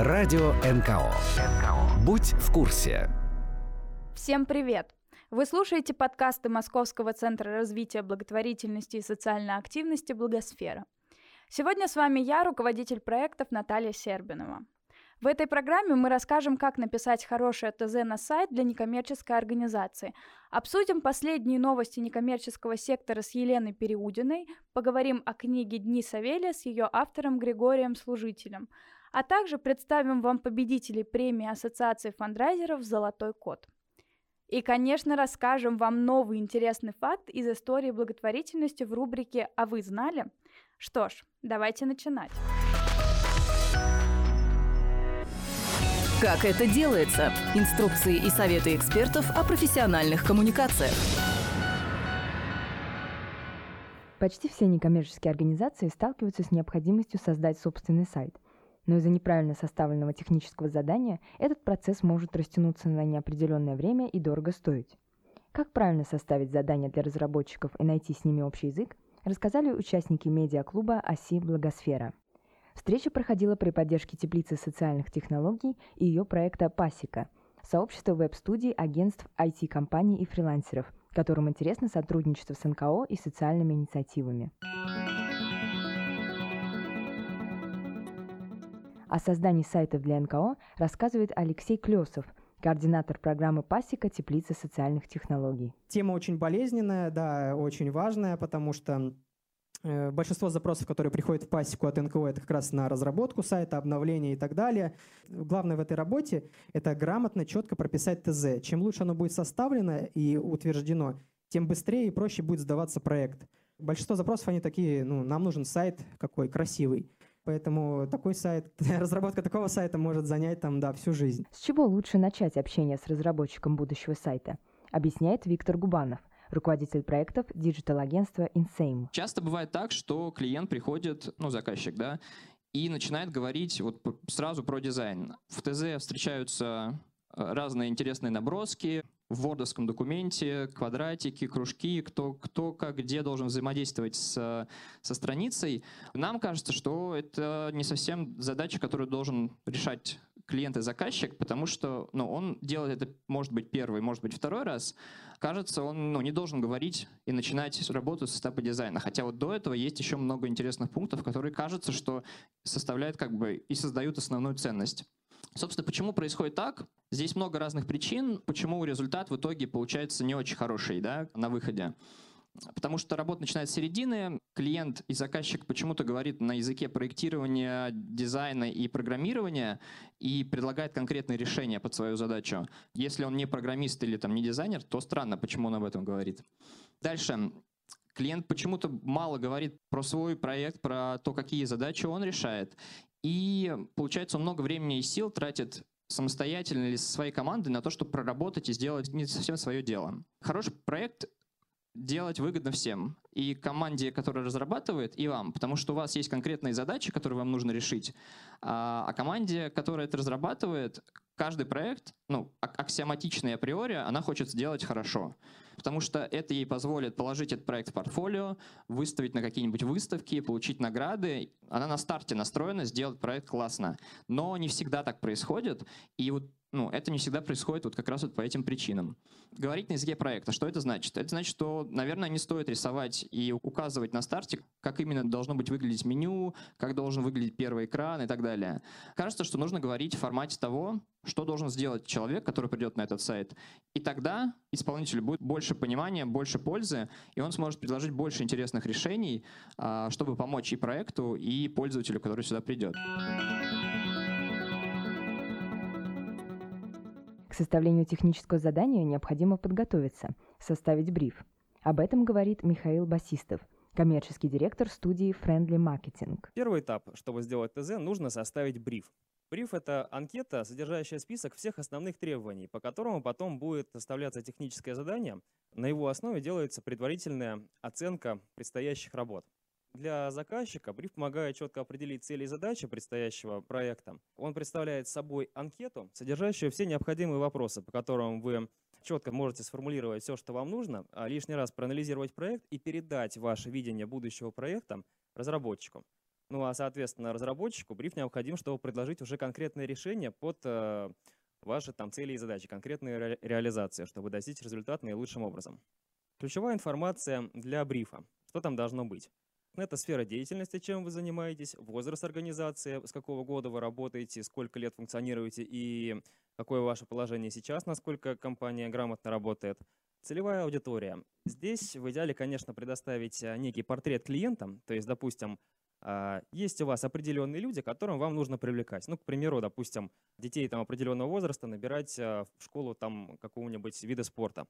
Радио НКО. Будь в курсе. Всем привет! Вы слушаете подкасты Московского центра развития благотворительности и социальной активности «Благосфера». Сегодня с вами я, руководитель проектов Наталья Сербинова. В этой программе мы расскажем, как написать хорошее ТЗ на сайт для некоммерческой организации, обсудим последние новости некоммерческого сектора с Еленой Переудиной, поговорим о книге «Дни Савелия» с ее автором Григорием Служителем, а также представим вам победителей премии Ассоциации фандрайзеров «Золотой код». И, конечно, расскажем вам новый интересный факт из истории благотворительности в рубрике «А вы знали?». Что ж, давайте начинать. Как это делается? Инструкции и советы экспертов о профессиональных коммуникациях. Почти все некоммерческие организации сталкиваются с необходимостью создать собственный сайт – но из-за неправильно составленного технического задания этот процесс может растянуться на неопределенное время и дорого стоить. Как правильно составить задание для разработчиков и найти с ними общий язык, рассказали участники медиаклуба «Оси Благосфера». Встреча проходила при поддержке Теплицы социальных технологий и ее проекта «Пасека» – сообщества веб-студий, агентств, IT-компаний и фрилансеров, которым интересно сотрудничество с НКО и социальными инициативами. О создании сайтов для НКО рассказывает Алексей Клесов, координатор программы «Пасека. Теплица социальных технологий». Тема очень болезненная, да, очень важная, потому что э, Большинство запросов, которые приходят в пасеку от НКО, это как раз на разработку сайта, обновление и так далее. Главное в этой работе – это грамотно, четко прописать ТЗ. Чем лучше оно будет составлено и утверждено, тем быстрее и проще будет сдаваться проект. Большинство запросов, они такие, ну, нам нужен сайт какой, красивый. Поэтому такой сайт, разработка такого сайта может занять там, да, всю жизнь. С чего лучше начать общение с разработчиком будущего сайта? Объясняет Виктор Губанов руководитель проектов digital-агентства Insame. Часто бывает так, что клиент приходит, ну, заказчик, да, и начинает говорить вот сразу про дизайн. В ТЗ встречаются э, разные интересные наброски, в вордовском документе, квадратики, кружки, кто, кто как где должен взаимодействовать с, со страницей. Нам кажется, что это не совсем задача, которую должен решать клиент и заказчик, потому что ну, он делает это, может быть, первый, может быть, второй раз. Кажется, он ну, не должен говорить и начинать работу с этапа дизайна. Хотя вот до этого есть еще много интересных пунктов, которые кажется, что составляют как бы и создают основную ценность. Собственно, почему происходит так? Здесь много разных причин, почему результат в итоге получается не очень хороший да, на выходе. Потому что работа начинается с середины, клиент и заказчик почему-то говорит на языке проектирования, дизайна и программирования и предлагает конкретные решения под свою задачу. Если он не программист или там, не дизайнер, то странно, почему он об этом говорит. Дальше. Клиент почему-то мало говорит про свой проект, про то, какие задачи он решает. И получается, он много времени и сил тратит самостоятельно или со своей командой на то, чтобы проработать и сделать не совсем свое дело. Хороший проект делать выгодно всем. И команде, которая разрабатывает, и вам. Потому что у вас есть конкретные задачи, которые вам нужно решить. А, а команде, которая это разрабатывает, каждый проект, ну, аксиоматичный априори, она хочет сделать хорошо. Потому что это ей позволит положить этот проект в портфолио, выставить на какие-нибудь выставки, получить награды. Она на старте настроена сделать проект классно. Но не всегда так происходит. И вот ну, это не всегда происходит вот как раз вот по этим причинам. Говорить на языке проекта. Что это значит? Это значит, что, наверное, не стоит рисовать и указывать на старте, как именно должно быть выглядеть меню, как должен выглядеть первый экран и так далее. Кажется, что нужно говорить в формате того, что должен сделать человек, который придет на этот сайт. И тогда исполнителю будет больше понимания, больше пользы, и он сможет предложить больше интересных решений, а, чтобы помочь и проекту, и пользователю, который сюда придет. Составлению технического задания необходимо подготовиться, составить бриф. Об этом говорит Михаил Басистов, коммерческий директор студии Friendly Marketing. Первый этап, чтобы сделать ТЗ, нужно составить бриф. Бриф – это анкета, содержащая список всех основных требований, по которому потом будет составляться техническое задание. На его основе делается предварительная оценка предстоящих работ. Для заказчика бриф помогает четко определить цели и задачи предстоящего проекта. Он представляет собой анкету, содержащую все необходимые вопросы, по которым вы четко можете сформулировать все, что вам нужно, а лишний раз проанализировать проект и передать ваше видение будущего проекта разработчику. Ну а, соответственно, разработчику бриф необходим, чтобы предложить уже конкретное решение под э, ваши там цели и задачи, конкретные ре реализации, чтобы достичь результата наилучшим образом. Ключевая информация для брифа. Что там должно быть? Это сфера деятельности, чем вы занимаетесь, возраст организации, с какого года вы работаете, сколько лет функционируете и какое ваше положение сейчас, насколько компания грамотно работает. Целевая аудитория. Здесь в идеале, конечно, предоставить а, некий портрет клиентам, то есть, допустим, а, есть у вас определенные люди, которым вам нужно привлекать. Ну, к примеру, допустим, детей там определенного возраста набирать а, в школу там какого-нибудь вида спорта.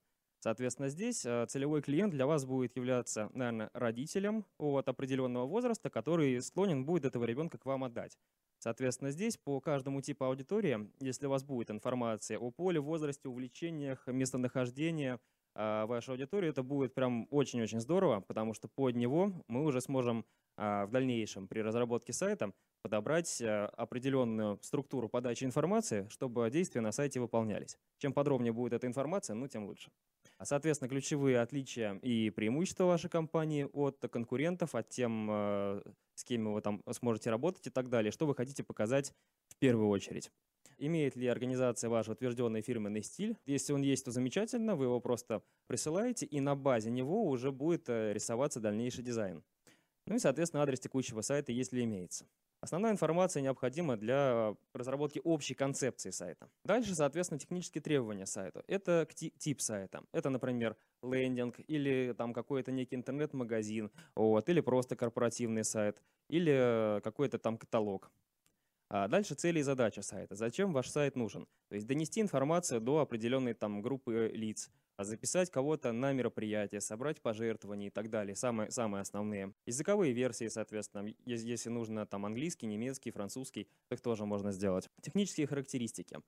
Соответственно, здесь а, целевой клиент для вас будет являться, наверное, родителем от определенного возраста, который склонен будет этого ребенка к вам отдать. Соответственно, здесь по каждому типу аудитории, если у вас будет информация о поле, возрасте, увлечениях, местонахождении вашей аудитории, это будет прям очень-очень здорово, потому что под него мы уже сможем а, в дальнейшем при разработке сайта подобрать э, определенную структуру подачи информации, чтобы действия на сайте выполнялись. Чем подробнее будет эта информация, ну тем лучше. А, соответственно, ключевые отличия и преимущества вашей компании от конкурентов, от тем, э, с кем вы там сможете работать и так далее, что вы хотите показать в первую очередь. Имеет ли организация ваш утвержденный фирменный стиль? Если он есть, то замечательно, вы его просто присылаете, и на базе него уже будет э, рисоваться дальнейший дизайн. Ну и, соответственно, адрес текущего сайта, если имеется. Основная информация необходима для разработки общей концепции сайта. Дальше, соответственно, технические требования сайту. Это тип сайта. Это, например, лендинг или там какой-то некий интернет-магазин, вот, или просто корпоративный сайт, или какой-то там каталог. А дальше цели и задачи сайта. Зачем ваш сайт нужен? То есть донести информацию до определенной там группы лиц, а записать кого-то на мероприятие, собрать пожертвования и так далее, самые, самые основные. Языковые версии, соответственно, если нужно там английский, немецкий, французский, их тоже можно сделать. Технические характеристики.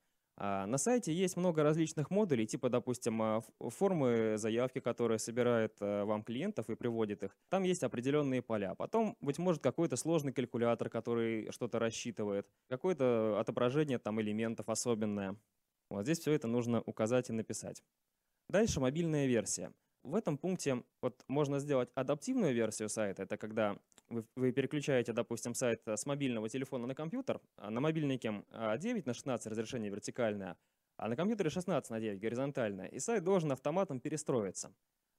А, на сайте есть много различных модулей, типа, допустим, а, формы заявки, которые собирает а, вам клиентов и приводит их. Там есть определенные поля. Потом, быть может, какой-то сложный калькулятор, который что-то рассчитывает. Какое-то отображение там элементов особенное. Вот здесь все это нужно указать и написать. Дальше мобильная версия. В этом пункте вот можно сделать адаптивную версию сайта. Это когда вы, вы переключаете, допустим, сайт с мобильного телефона на компьютер. А на мобильнике 9 на 16 разрешение вертикальное, а на компьютере 16 на 9 горизонтальное. И сайт должен автоматом перестроиться.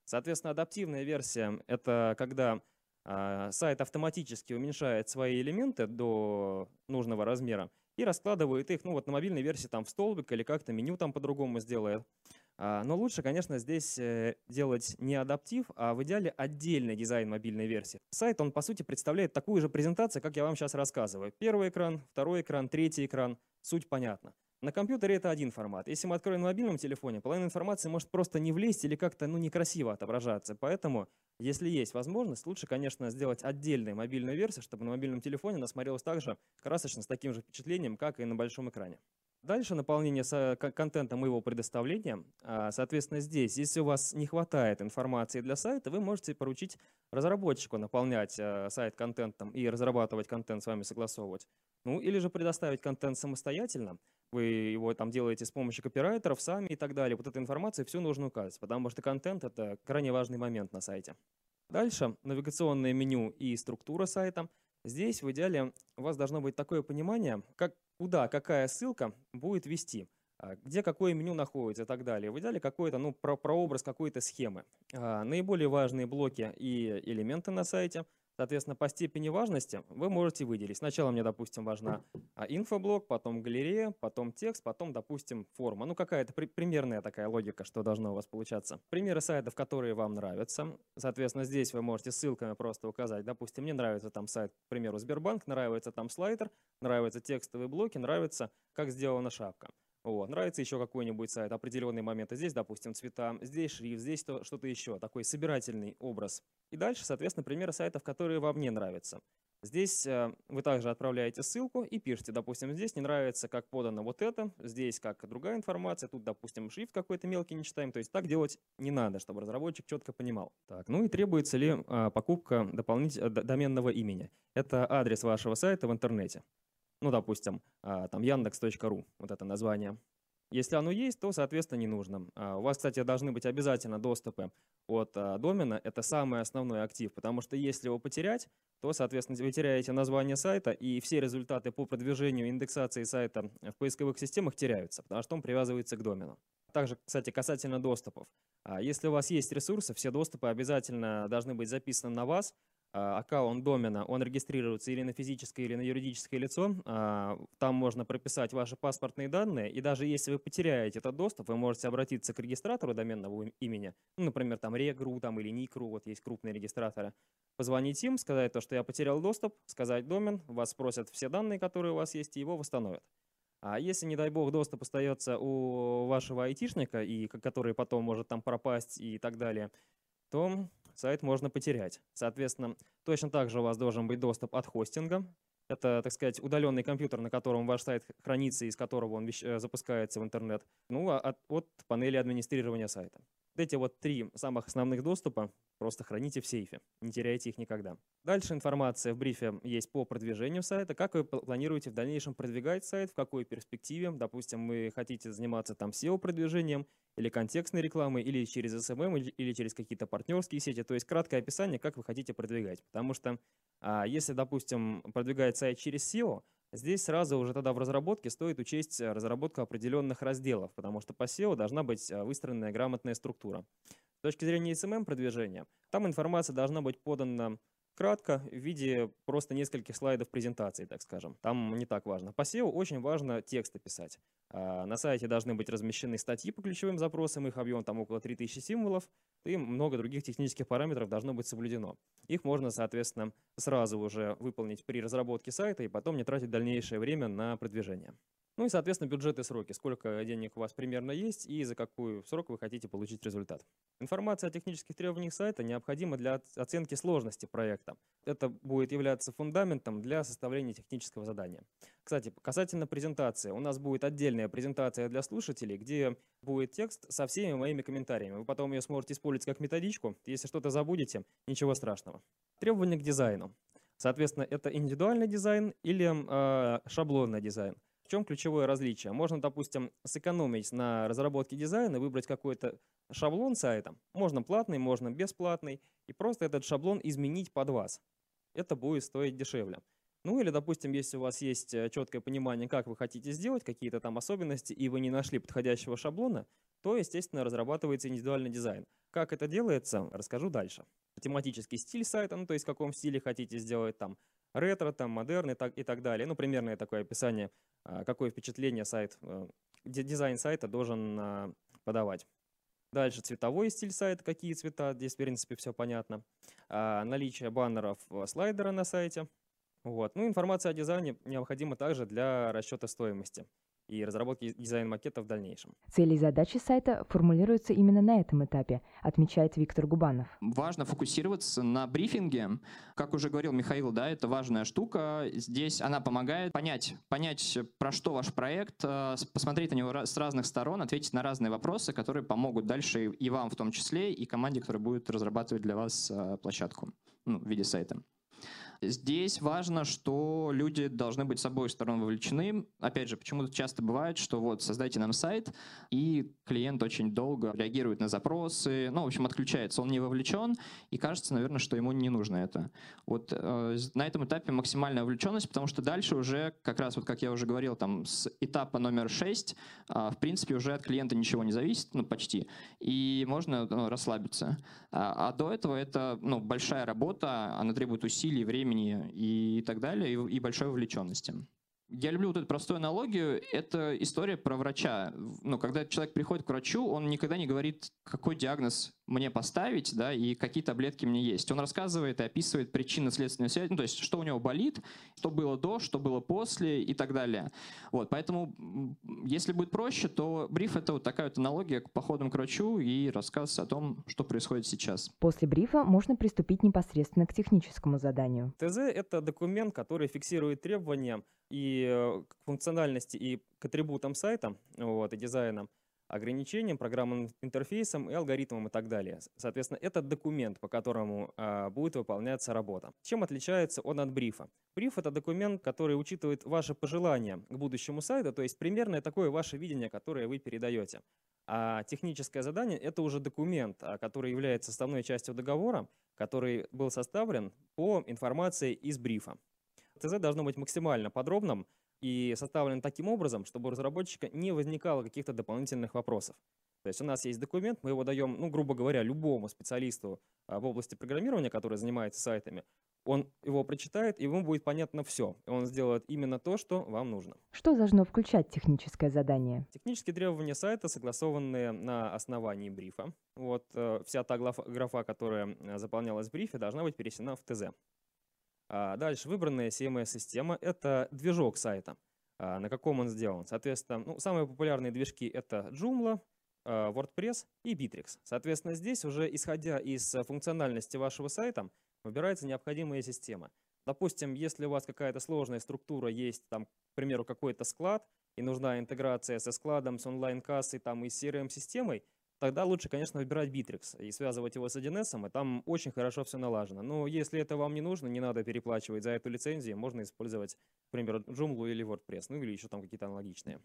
Соответственно, адаптивная версия — это когда э, сайт автоматически уменьшает свои элементы до нужного размера и раскладывает их, ну вот на мобильной версии там в столбик или как-то меню там по-другому сделает. А, но лучше, конечно, здесь э, делать не адаптив, а в идеале отдельный дизайн мобильной версии. Сайт, он по сути представляет такую же презентацию, как я вам сейчас рассказываю. Первый экран, второй экран, третий экран. Суть понятна. На компьютере это один формат. Если мы откроем на мобильном телефоне, половина информации может просто не влезть или как-то ну, некрасиво отображаться. Поэтому, если есть возможность, лучше, конечно, сделать отдельную мобильную версию, чтобы на мобильном телефоне она смотрелась так же красочно, с таким же впечатлением, как и на большом экране. Дальше наполнение контента моего предоставления. А, соответственно, здесь, если у вас не хватает информации для сайта, вы можете поручить разработчику наполнять а, сайт контентом и разрабатывать контент с вами согласовывать. Ну, или же предоставить контент самостоятельно. Вы его там делаете с помощью копирайтеров сами и так далее. Вот эта информация все нужно указать, потому что контент — это крайне важный момент на сайте. Дальше навигационное меню и структура сайта. Здесь в идеале у вас должно быть такое понимание, как куда какая ссылка будет вести, а, где какое меню находится и так далее. В идеале какой-то, ну, про прообраз какой-то схемы. А, наиболее важные блоки и элементы на сайте – Соответственно, по степени важности вы можете выделить. Сначала мне, допустим, важна а, инфоблок, потом галерея, потом текст, потом, допустим, форма. Ну, какая-то при примерная такая логика, что должно у вас получаться. Примеры сайтов, которые вам нравятся. Соответственно, здесь вы можете ссылками просто указать. Допустим, мне нравится там сайт, к примеру, Сбербанк, нравится там слайдер, нравятся текстовые блоки, нравится, как сделана шапка. Вот. Нравится еще какой-нибудь сайт, определенные моменты. Здесь, допустим, цвета, здесь шрифт, здесь что-то еще. Такой собирательный образ. И дальше, соответственно, примеры сайтов, которые вам не нравятся. Здесь э, вы также отправляете ссылку и пишете, допустим, здесь не нравится, как подано вот это, здесь как другая информация, тут, допустим, шрифт какой-то мелкий не читаем. То есть так делать не надо, чтобы разработчик четко понимал. Так, ну и требуется ли э, покупка дополнительного доменного имени. Это адрес вашего сайта в интернете ну, допустим, а, там яндекс.ру, вот это название. Если оно есть, то, соответственно, не нужно. А у вас, кстати, должны быть обязательно доступы от а, домена. Это самый основной актив, потому что если его потерять, то, соответственно, вы теряете название сайта, и все результаты по продвижению индексации сайта в поисковых системах теряются, потому что он привязывается к домену. Также, кстати, касательно доступов. Если у вас есть ресурсы, все доступы обязательно должны быть записаны на вас, аккаунт домена, он регистрируется или на физическое, или на юридическое лицо. А, там можно прописать ваши паспортные данные, и даже если вы потеряете этот доступ, вы можете обратиться к регистратору доменного имени, ну, например, там Регру там, или Никру, вот есть крупные регистраторы, позвонить им, сказать то, что я потерял доступ, сказать домен, вас спросят все данные, которые у вас есть, и его восстановят. А если, не дай бог, доступ остается у вашего айтишника, и который потом может там пропасть и так далее, то сайт можно потерять. Соответственно, точно так же у вас должен быть доступ от хостинга. Это, так сказать, удаленный компьютер, на котором ваш сайт хранится, из которого он э, запускается в интернет. Ну, а от, от панели администрирования сайта. Эти вот три самых основных доступа просто храните в сейфе, не теряйте их никогда. Дальше информация в брифе есть по продвижению сайта, как вы планируете в дальнейшем продвигать сайт, в какой перспективе. Допустим, вы хотите заниматься там SEO-продвижением или контекстной рекламой, или через SMM, или через какие-то партнерские сети. То есть краткое описание, как вы хотите продвигать. Потому что а, если, допустим, продвигать сайт через SEO, Здесь сразу уже тогда в разработке стоит учесть э, разработку определенных разделов, потому что по SEO должна быть э, выстроенная грамотная структура. С точки зрения SMM продвижения, там информация должна быть подана кратко, в виде просто нескольких слайдов презентации, так скажем. Там не так важно. По SEO очень важно тексты писать. А, на сайте должны быть размещены статьи по ключевым запросам, их объем там около 3000 символов, и много других технических параметров должно быть соблюдено. Их можно, соответственно, сразу уже выполнить при разработке сайта и потом не тратить дальнейшее время на продвижение. Ну и, соответственно, бюджет и сроки. Сколько денег у вас примерно есть и за какой срок вы хотите получить результат. Информация о технических требованиях сайта необходима для оценки сложности проекта. Это будет являться фундаментом для составления технического задания. Кстати, касательно презентации. У нас будет отдельная презентация для слушателей, где будет текст со всеми моими комментариями. Вы потом ее сможете использовать как методичку. Если что-то забудете, ничего страшного. Требования к дизайну. Соответственно, это индивидуальный дизайн или э, шаблонный дизайн чем ключевое различие? Можно, допустим, сэкономить на разработке дизайна, выбрать какой-то шаблон сайта. Можно платный, можно бесплатный. И просто этот шаблон изменить под вас. Это будет стоить дешевле. Ну или, допустим, если у вас есть э, четкое понимание, как вы хотите сделать, какие-то там особенности, и вы не нашли подходящего шаблона, то, естественно, разрабатывается индивидуальный дизайн. Как это делается, расскажу дальше. Тематический стиль сайта, ну то есть в каком стиле хотите сделать там ретро, там модерн и так, и так далее. Ну, примерное такое описание а, какое впечатление сайт, э, дизайн сайта должен а, подавать. Дальше цветовой стиль сайта, какие цвета, здесь в принципе все понятно. А, наличие баннеров э, слайдера на сайте. Вот. Ну, информация о дизайне необходима также для расчета стоимости и разработки дизайн-макета в дальнейшем. Цели и задачи сайта формулируются именно на этом этапе, отмечает Виктор Губанов. Важно фокусироваться на брифинге. Как уже говорил Михаил, да, это важная штука. Здесь она помогает понять, понять, про что ваш проект, э, посмотреть на него с разных сторон, ответить на разные вопросы, которые помогут дальше и вам в том числе, и команде, которая будет разрабатывать для вас э, площадку ну, в виде сайта. Здесь важно, что люди должны быть с обоих сторон вовлечены. Опять же, почему-то часто бывает, что вот создайте нам сайт, и клиент очень долго реагирует на запросы, ну, в общем, отключается, он не вовлечен, и кажется, наверное, что ему не нужно это. Вот э, на этом этапе максимальная вовлеченность, потому что дальше уже, как раз вот как я уже говорил, там с этапа номер 6, э, в принципе, уже от клиента ничего не зависит, ну, почти, и можно ну, расслабиться. А, а до этого это, ну, большая работа, она требует усилий, времени, времени и так далее, и, и большой вовлеченности. Я люблю вот эту простую аналогию. Это история про врача. Ну, когда человек приходит к врачу, он никогда не говорит, какой диагноз мне поставить, да, и какие таблетки мне есть. Он рассказывает и описывает причинно-следственную связь, ну, то есть, что у него болит, что было до, что было после и так далее. Вот, поэтому, если будет проще, то бриф — это вот такая вот аналогия к походам к врачу и рассказ о том, что происходит сейчас. После брифа можно приступить непосредственно к техническому заданию. ТЗ — это документ, который фиксирует требования и э, к функциональности, и к атрибутам сайта вот, и дизайна, ограничениям, программным интерфейсам и алгоритмам и так далее. Соответственно, это документ, по которому а, будет выполняться работа. Чем отличается он от брифа? Бриф — это документ, который учитывает ваши пожелания к будущему сайту, то есть примерное такое ваше видение, которое вы передаете. А техническое задание — это уже документ, а, который является составной частью договора, который был составлен по информации из брифа. ТЗ должно быть максимально подробным, и составлен таким образом, чтобы у разработчика не возникало каких-то дополнительных вопросов. То есть у нас есть документ, мы его даем, ну, грубо говоря, любому специалисту а, в области программирования, который занимается сайтами, он его прочитает, и ему будет понятно все. И он сделает именно то, что вам нужно. Что должно включать техническое задание? Технические требования сайта согласованы на основании брифа. Вот э, вся та графа, которая э, заполнялась в брифе, должна быть перенесена в ТЗ. А дальше выбранная CMS-система — это движок сайта, а, на каком он сделан. Соответственно, ну, самые популярные движки — это Joomla, а, WordPress и Bittrex. Соответственно, здесь уже исходя из функциональности вашего сайта выбирается необходимая система. Допустим, если у вас какая-то сложная структура, есть там, к примеру, какой-то склад, и нужна интеграция со складом, с онлайн-кассой там, и CRM-системой, тогда лучше, конечно, выбирать Bittrex и связывать его с 1С, и там очень хорошо все налажено. Но если это вам не нужно, не надо переплачивать за эту лицензию, можно использовать, к примеру, Joomla или WordPress, ну или еще там какие-то аналогичные.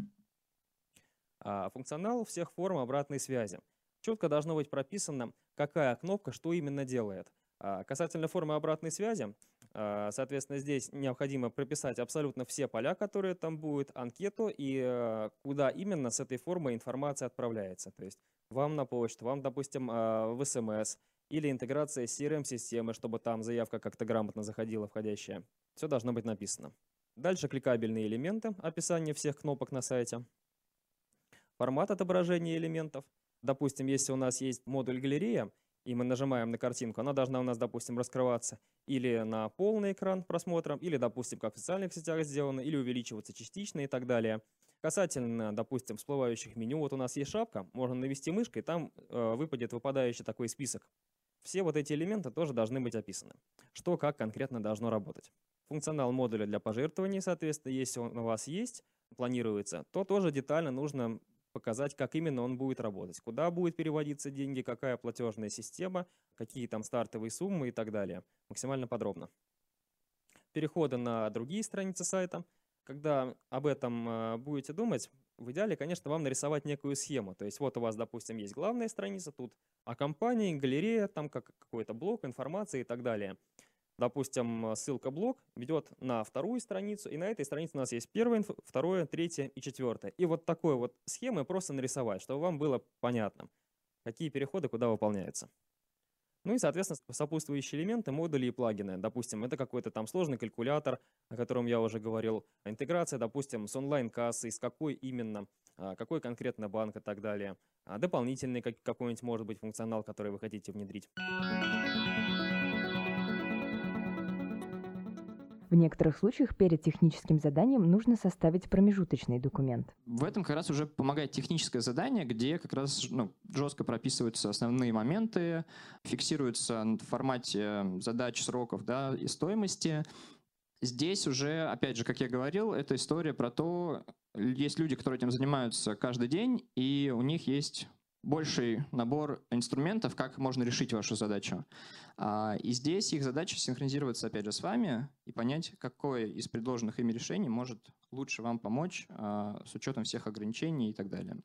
А функционал всех форм обратной связи. Четко должно быть прописано, какая кнопка что именно делает. А касательно формы обратной связи, а, соответственно, здесь необходимо прописать абсолютно все поля, которые там будут, анкету и а, куда именно с этой формой информация отправляется. То есть вам на почту, вам, допустим, а, в СМС или интеграция с CRM-системы, чтобы там заявка как-то грамотно заходила входящая. Все должно быть написано. Дальше кликабельные элементы, описание всех кнопок на сайте. Формат отображения элементов. Допустим, если у нас есть модуль галерея, и мы нажимаем на картинку, она должна у нас, допустим, раскрываться или на полный экран просмотра, или, допустим, как в социальных сетях сделано, или увеличиваться частично и так далее. Касательно, допустим, всплывающих меню, вот у нас есть шапка, можно навести мышкой, там э, выпадет выпадающий такой список. Все вот эти элементы тоже должны быть описаны. Что, как конкретно должно работать. Функционал модуля для пожертвований, соответственно, если он у вас есть, планируется, то тоже детально нужно показать, как именно он будет работать, куда будет переводиться деньги, какая платежная система, какие там стартовые суммы и так далее. Максимально подробно. Переходы на другие страницы сайта. Когда об этом э, будете думать, в идеале, конечно, вам нарисовать некую схему. То есть вот у вас, допустим, есть главная страница, тут о компании, галерея, там как какой-то блок информации и так далее. Допустим, ссылка блок ведет на вторую страницу, и на этой странице у нас есть первое, второе, третье и четвертое. И вот такой вот схемы просто нарисовать, чтобы вам было понятно, какие переходы куда выполняются. Ну и, соответственно, сопутствующие элементы, модули и плагины. Допустим, это какой-то там сложный калькулятор, о котором я уже говорил. Интеграция, допустим, с онлайн-кассой, с какой именно, а, какой конкретно банк и так далее. А дополнительный какой-нибудь может быть функционал, который вы хотите внедрить. В некоторых случаях перед техническим заданием нужно составить промежуточный документ. В этом как раз уже помогает техническое задание, где как раз ну, жестко прописываются основные моменты, фиксируются в формате задач, сроков да, и стоимости. Здесь уже, опять же, как я говорил, это история про то, есть люди, которые этим занимаются каждый день, и у них есть больший набор инструментов, как можно решить вашу задачу. А, и здесь их задача синхронизироваться, опять же, с вами и понять, какое из предложенных ими решений может лучше вам помочь а, с учетом всех ограничений и так далее.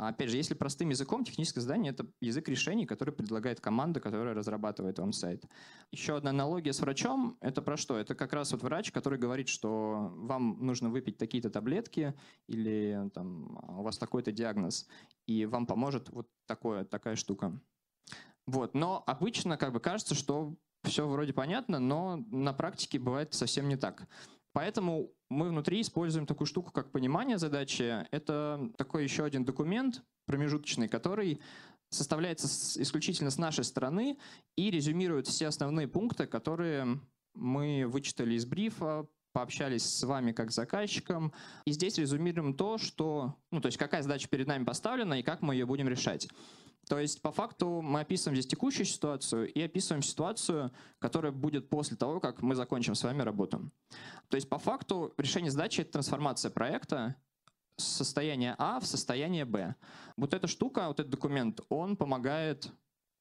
А, опять же, если простым языком, техническое задание — это язык решений, который предлагает команда, которая разрабатывает вам сайт. Еще одна аналогия с врачом — это про что? Это как раз вот врач, который говорит, что вам нужно выпить такие-то таблетки или там, у вас такой-то диагноз, и вам поможет вот такое, такая штука. Вот. Но обычно как бы кажется, что все вроде понятно, но на практике бывает совсем не так. Поэтому мы внутри используем такую штуку, как понимание задачи. Это такой еще один документ промежуточный, который составляется исключительно с нашей стороны и резюмирует все основные пункты, которые мы вычитали из брифа, пообщались с вами как с заказчиком. И здесь резюмируем то, что, ну, то есть какая задача перед нами поставлена и как мы ее будем решать. То есть, по факту, мы описываем здесь текущую ситуацию и описываем ситуацию, которая будет после того, как мы закончим с вами работу. То есть, по факту, решение задачи — это трансформация проекта с состояния А в состояние Б. Вот эта штука, вот этот документ, он помогает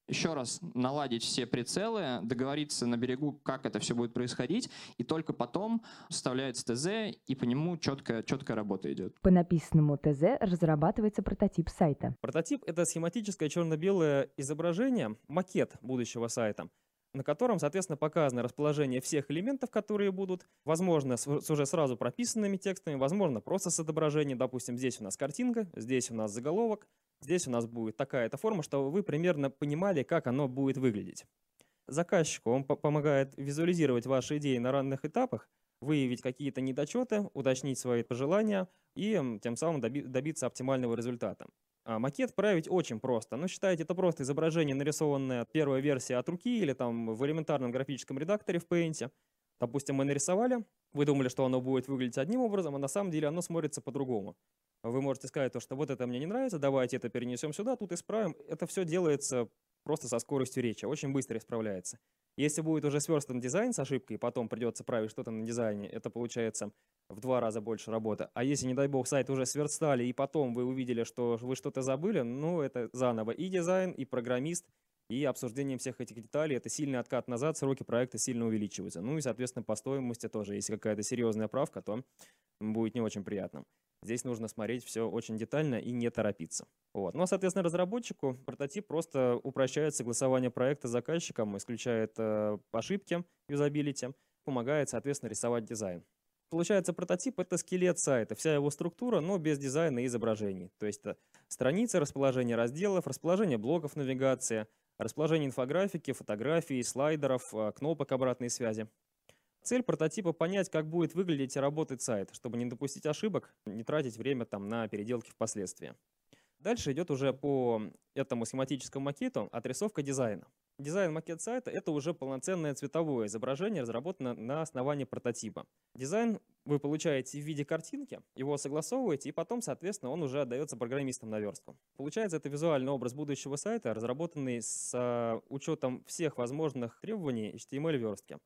еще раз наладить все прицелы, договориться на берегу, как это все будет происходить, и только потом составляется ТЗ, и по нему четкая, четкая работа идет. По написанному ТЗ разрабатывается прототип сайта. Прототип — это схематическое черно-белое изображение, макет будущего сайта на котором, соответственно, показано расположение всех элементов, которые будут, возможно, с, уже сразу прописанными текстами, возможно, просто с отображением. Допустим, здесь у нас картинка, здесь у нас заголовок, здесь у нас будет такая-то форма, чтобы вы примерно понимали, как оно будет выглядеть. Заказчику он помогает визуализировать ваши идеи на ранних этапах, выявить какие-то недочеты, уточнить свои пожелания и тем самым добиться оптимального результата. А, макет править очень просто. Ну, считайте, это просто изображение, нарисованное первая версия от руки или там в элементарном графическом редакторе в Paint. Допустим, мы нарисовали, вы думали, что оно будет выглядеть одним образом, а на самом деле оно смотрится по-другому. Вы можете сказать, то, что вот это мне не нравится, давайте это перенесем сюда, тут исправим. Это все делается просто со скоростью речи, очень быстро исправляется. Если будет уже сверстан дизайн с ошибкой, и потом придется править что-то на дизайне, это получается в два раза больше работы. А если, не дай бог, сайт уже сверстали, и потом вы увидели, что вы что-то забыли, ну, это заново и дизайн, и программист, и обсуждением всех этих деталей. Это сильный откат назад, сроки проекта сильно увеличиваются. Ну и, соответственно, по стоимости тоже. Если какая-то серьезная правка, то будет не очень приятно. Здесь нужно смотреть все очень детально и не торопиться. Вот. Ну, а, соответственно, разработчику прототип просто упрощает согласование проекта с заказчиком, исключает э, ошибки юзабилити, помогает, соответственно, рисовать дизайн. Получается, прототип — это скелет сайта, вся его структура, но без дизайна и изображений. То есть это страницы, расположение разделов, расположение блоков навигации, расположение инфографики, фотографий, слайдеров, э, кнопок обратной связи. Цель прототипа понять, как будет выглядеть и работать сайт, чтобы не допустить ошибок, не тратить время там на переделки впоследствии. Дальше идет уже по этому схематическому макету отрисовка дизайна. Дизайн макет сайта — это уже полноценное цветовое изображение, разработанное на основании прототипа. Дизайн вы получаете в виде картинки, его согласовываете, и потом, соответственно, он уже отдается программистам на верстку. Получается, это визуальный образ будущего сайта, разработанный с а, учетом всех возможных требований HTML-верстки.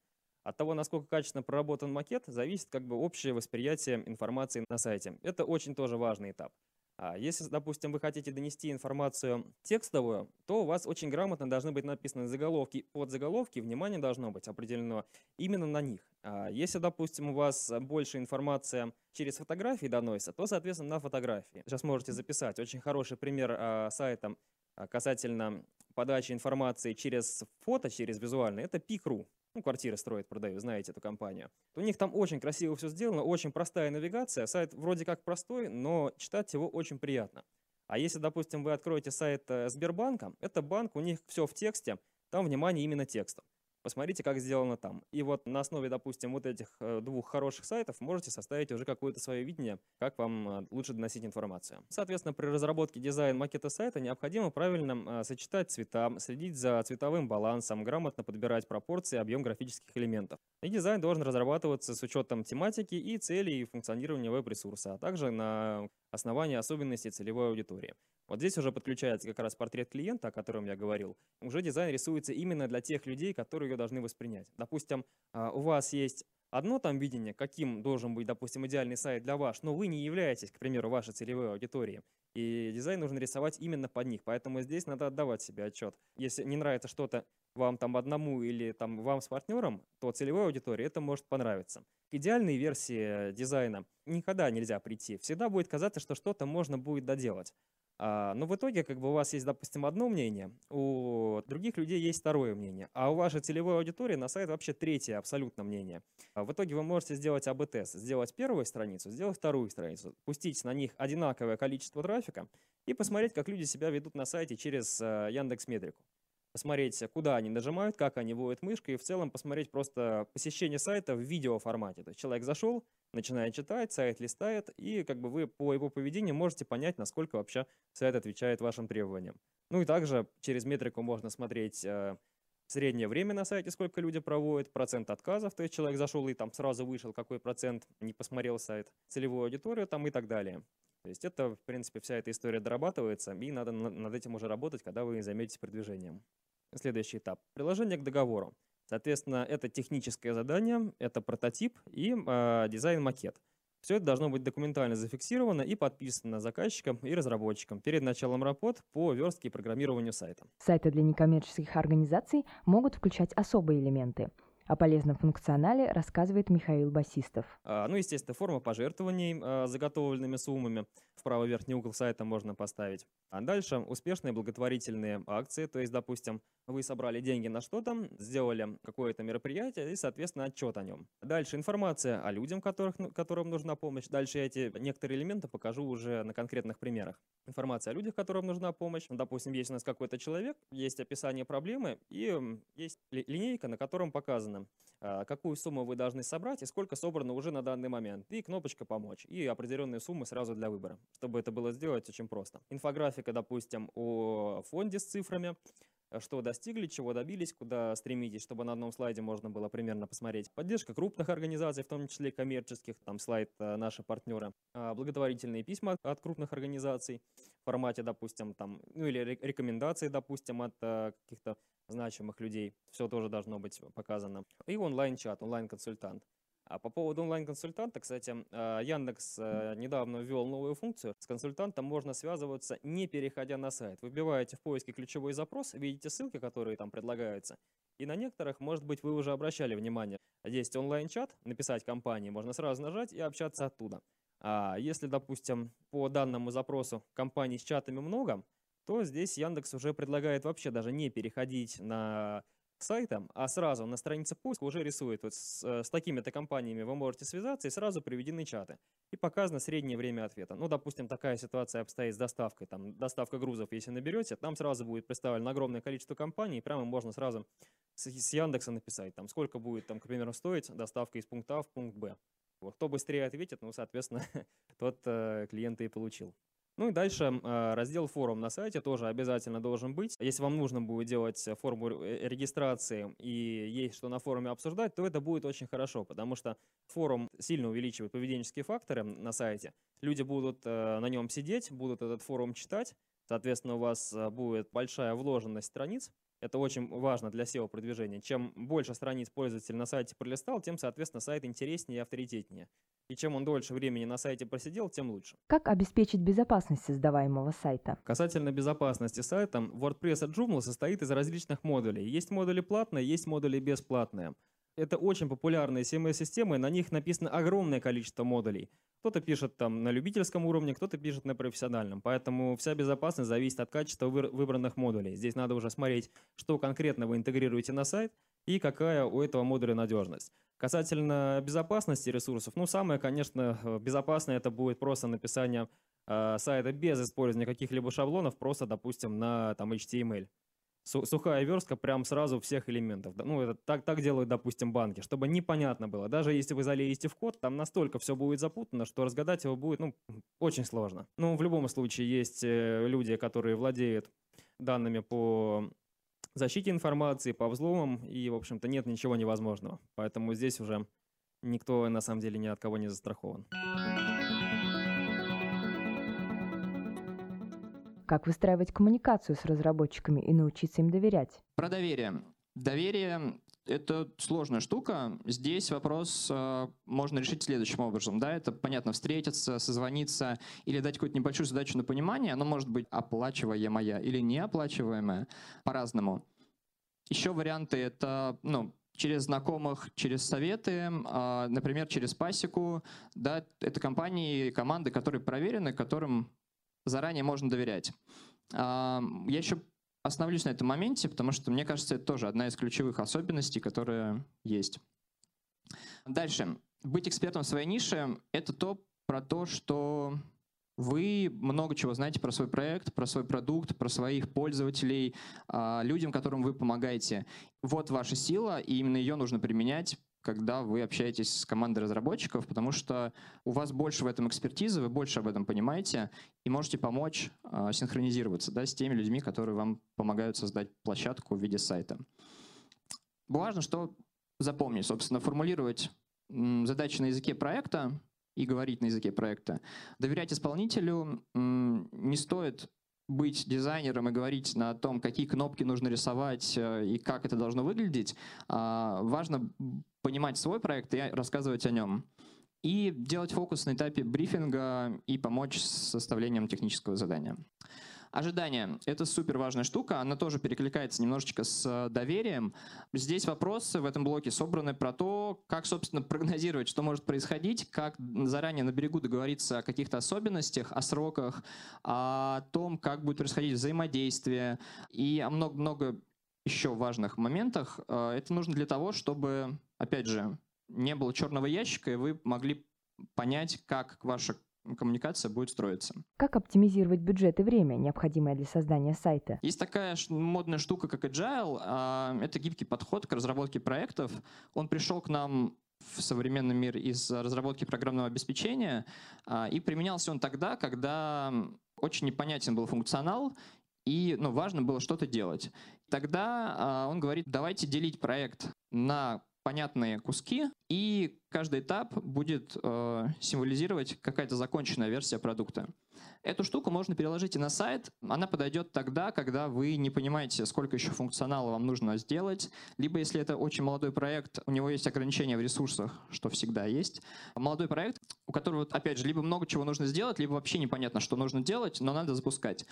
От того, насколько качественно проработан макет, зависит как бы общее восприятие информации на сайте. Это очень тоже важный этап. А если, допустим, вы хотите донести информацию текстовую, то у вас очень грамотно должны быть написаны заголовки, под заголовки, внимание должно быть определено именно на них. А если, допустим, у вас больше информация через фотографии доносится, то, соответственно, на фотографии. Сейчас можете записать. Очень хороший пример а, сайта а, касательно подачи информации через фото, через визуальное, это Pik.ru ну, квартиры строят, продают, знаете эту компанию. У них там очень красиво все сделано, очень простая навигация. Сайт вроде как простой, но читать его очень приятно. А если, допустим, вы откроете сайт э, Сбербанка, это банк, у них все в тексте, там внимание именно текстом. Посмотрите, как сделано там. И вот на основе, допустим, вот этих э, двух хороших сайтов можете составить уже какое-то свое видение, как вам э, лучше доносить информацию. Соответственно, при разработке дизайн макета сайта необходимо правильно э, сочетать цвета, следить за цветовым балансом, грамотно подбирать пропорции, объем графических элементов. И дизайн должен разрабатываться с учетом тематики и целей функционирования веб-ресурса, а также на основании особенностей целевой аудитории. Вот здесь уже подключается как раз портрет клиента, о котором я говорил. Уже дизайн рисуется именно для тех людей, которые ее должны воспринять. Допустим, а, у вас есть одно там видение, каким должен быть, допустим, идеальный сайт для вас, но вы не являетесь, к примеру, вашей целевой аудиторией. И дизайн нужно рисовать именно под них. Поэтому здесь надо отдавать себе отчет. Если не нравится что-то вам там одному или там вам с партнером, то целевой аудитории это может понравиться. К идеальной версии дизайна никогда нельзя прийти. Всегда будет казаться, что что-то можно будет доделать. А, но в итоге, как бы у вас есть, допустим, одно мнение, у других людей есть второе мнение, а у вашей целевой аудитории на сайт вообще третье абсолютно мнение. А в итоге вы можете сделать АБ-тест, сделать первую страницу, сделать вторую страницу, пустить на них одинаковое количество трафика и посмотреть, как люди себя ведут на сайте через а, Яндекс Метрику посмотреть, куда они нажимают, как они вводят мышкой, и в целом посмотреть просто посещение сайта в видеоформате. То есть человек зашел, начинает читать, сайт листает, и как бы вы по его поведению можете понять, насколько вообще сайт отвечает вашим требованиям. Ну и также через метрику можно смотреть э, среднее время на сайте, сколько люди проводят, процент отказов, то есть человек зашел и там сразу вышел, какой процент не посмотрел сайт, целевую аудиторию там и так далее. То есть это, в принципе, вся эта история дорабатывается, и надо над этим уже работать, когда вы займетесь продвижением. Следующий этап. Приложение к договору. Соответственно, это техническое задание, это прототип и э, дизайн-макет. Все это должно быть документально зафиксировано и подписано заказчиком и разработчиком перед началом работ по верстке и программированию сайта. Сайты для некоммерческих организаций могут включать особые элементы – о полезном функционале рассказывает Михаил Басистов. А, ну, естественно, форма пожертвований а, заготовленными суммами в правый верхний угол сайта можно поставить. А дальше успешные благотворительные акции, то есть, допустим, вы собрали деньги на что-то, сделали какое-то мероприятие и, соответственно, отчет о нем. Дальше информация о людям, которых, ну, которым нужна помощь. Дальше я эти некоторые элементы покажу уже на конкретных примерах. Информация о людях, которым нужна помощь. Допустим, есть у нас какой-то человек, есть описание проблемы и есть линейка, на котором показано, указано, а, какую сумму вы должны собрать и сколько собрано уже на данный момент. И кнопочка «Помочь». И определенные суммы сразу для выбора. Чтобы это было сделать, очень просто. Инфографика, допустим, о фонде с цифрами, что достигли, чего добились, куда стремитесь, чтобы на одном слайде можно было примерно посмотреть. Поддержка крупных организаций, в том числе коммерческих, там слайд э, наши партнеры. А, благотворительные письма от крупных организаций в формате, допустим, там, ну или рекомендации, допустим, от э, каких-то значимых людей. Все тоже должно быть показано. И онлайн-чат, онлайн-консультант. А по поводу онлайн-консультанта, кстати, а, Яндекс э, недавно ввел новую функцию. С консультантом можно связываться, не переходя на сайт. Выбиваете в поиске ключевой запрос, видите ссылки, которые там предлагаются. И на некоторых, может быть, вы уже обращали внимание. Есть онлайн-чат, написать компании, можно сразу нажать и общаться оттуда. А если, допустим, по данному запросу компаний с чатами много, то здесь Яндекс уже предлагает вообще даже не переходить на сайтом, а сразу на странице поиска уже рисует вот с, э, с такими-то компаниями вы можете связаться и сразу приведены чаты. И показано среднее время ответа. Ну, допустим, такая ситуация обстоит с доставкой, там, доставка грузов, если наберете, там сразу будет представлено огромное количество компаний, и прямо можно сразу с, с Яндекса написать, там, сколько будет, там, к примеру, стоить доставка из пункта А в пункт Б. Вот. Кто быстрее ответит, ну, соответственно, тот э, клиент и получил. Ну и дальше а, раздел форум на сайте тоже обязательно должен быть. Если вам нужно будет делать форму э, регистрации и есть что на форуме обсуждать, то это будет очень хорошо, потому что форум сильно увеличивает поведенческие факторы на сайте. Люди будут э, на нем сидеть, будут этот форум читать, соответственно, у вас э, будет большая вложенность страниц, это очень важно для SEO-продвижения. Чем больше страниц пользователь на сайте пролистал, тем, соответственно, сайт интереснее и авторитетнее. И чем он дольше времени на сайте просидел, тем лучше. Как обеспечить безопасность создаваемого сайта? Касательно безопасности сайта, WordPress от Joomla состоит из различных модулей. Есть модули платные, есть модули бесплатные. Это очень популярные CMS-системы, на них написано огромное количество модулей. Кто-то пишет там на любительском уровне, кто-то пишет на профессиональном. Поэтому вся безопасность зависит от качества выбранных модулей. Здесь надо уже смотреть, что конкретно вы интегрируете на сайт и какая у этого модуля надежность. Касательно безопасности ресурсов, ну, самое, конечно, безопасное это будет просто написание э, сайта без использования каких-либо шаблонов, просто, допустим, на там, HTML сухая верстка прям сразу всех элементов. Ну, это так, так делают, допустим, банки, чтобы непонятно было. Даже если вы залезете в код, там настолько все будет запутано, что разгадать его будет ну, очень сложно. Ну, в любом случае, есть э, люди, которые владеют данными по защите информации, по взломам, и, в общем-то, нет ничего невозможного. Поэтому здесь уже никто, на самом деле, ни от кого не застрахован. Как выстраивать коммуникацию с разработчиками и научиться им доверять? Про доверие. Доверие — это сложная штука. Здесь вопрос э, можно решить следующим образом. Да, это, понятно, встретиться, созвониться или дать какую-то небольшую задачу на понимание. Оно может быть оплачиваемая или неоплачиваемая по-разному. Еще варианты — это ну, через знакомых, через советы, э, например, через пасеку. Да, это компании, команды, которые проверены, которым заранее можно доверять. Я еще остановлюсь на этом моменте, потому что, мне кажется, это тоже одна из ключевых особенностей, которая есть. Дальше. Быть экспертом в своей нише — это то про то, что вы много чего знаете про свой проект, про свой продукт, про своих пользователей, а, людям, которым вы помогаете. Вот ваша сила, и именно ее нужно применять когда вы общаетесь с командой разработчиков, потому что у вас больше в этом экспертизы, вы больше об этом понимаете и можете помочь э, синхронизироваться да, с теми людьми, которые вам помогают создать площадку в виде сайта. Важно, что запомнить, собственно, формулировать задачи на языке проекта и говорить на языке проекта. Доверять исполнителю не стоит быть дизайнером и говорить на том, какие кнопки нужно рисовать э, и как это должно выглядеть, а, важно понимать свой проект и рассказывать о нем. и делать фокус на этапе брифинга и помочь с составлением технического задания. Ожидание — это супер важная штука, она тоже перекликается немножечко с э, доверием. Здесь вопросы в этом блоке собраны про то, как, собственно, прогнозировать, что может происходить, как заранее на берегу договориться о каких-то особенностях, о сроках, о том, как будет происходить взаимодействие и о много-много еще важных моментах. Э, это нужно для того, чтобы, опять же, не было черного ящика, и вы могли понять, как ваша коммуникация будет строиться. Как оптимизировать бюджет и время, необходимое для создания сайта? Есть такая модная штука, как Agile. А, это гибкий подход к разработке проектов. Он пришел к нам в современный мир из разработки программного обеспечения, а, и применялся он тогда, когда очень непонятен был функционал, и ну, важно было что-то делать. Тогда а, он говорит, давайте делить проект на понятные куски, и каждый этап будет э, символизировать какая-то законченная версия продукта. Эту штуку можно переложить и на сайт. Она подойдет тогда, когда вы не понимаете, сколько еще функционала вам нужно сделать. Либо, если это очень молодой проект, у него есть ограничения в ресурсах, что всегда есть. Молодой проект, у которого, опять же, либо много чего нужно сделать, либо вообще непонятно, что нужно делать, но надо запускать.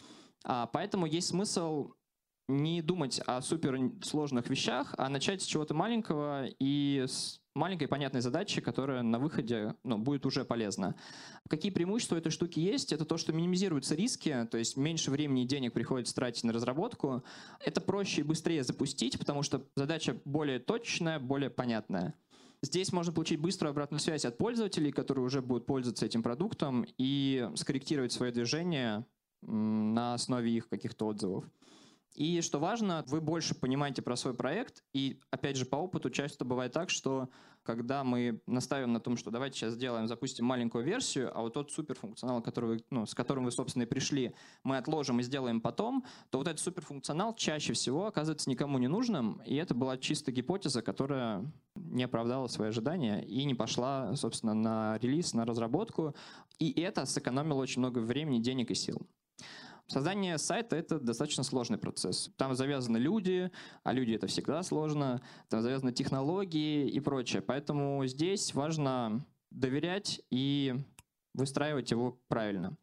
А, поэтому есть смысл не думать о суперсложных вещах, а начать с чего-то маленького и с маленькой понятной задачи, которая на выходе ну, будет уже полезна. Какие преимущества этой штуки есть? Это то, что минимизируются риски, то есть меньше времени и денег приходится тратить на разработку. Это проще и быстрее запустить, потому что задача более точная, более понятная. Здесь можно получить быструю обратную связь от пользователей, которые уже будут пользоваться этим продуктом, и скорректировать свое движение на основе их каких-то отзывов. И что важно, вы больше понимаете про свой проект. И опять же, по опыту часто бывает так, что когда мы наставим на том, что давайте сейчас сделаем, запустим маленькую версию, а вот тот суперфункционал, который вы, ну, с которым вы, собственно, и пришли, мы отложим и сделаем потом, то вот этот суперфункционал чаще всего оказывается никому не нужным. И это была чисто гипотеза, которая не оправдала свои ожидания и не пошла, собственно, на релиз, на разработку. И это сэкономило очень много времени, денег и сил. Создание сайта — это достаточно сложный процесс. Там завязаны люди, а люди — это всегда сложно. Там завязаны технологии и прочее. Поэтому здесь важно доверять и выстраивать его правильно.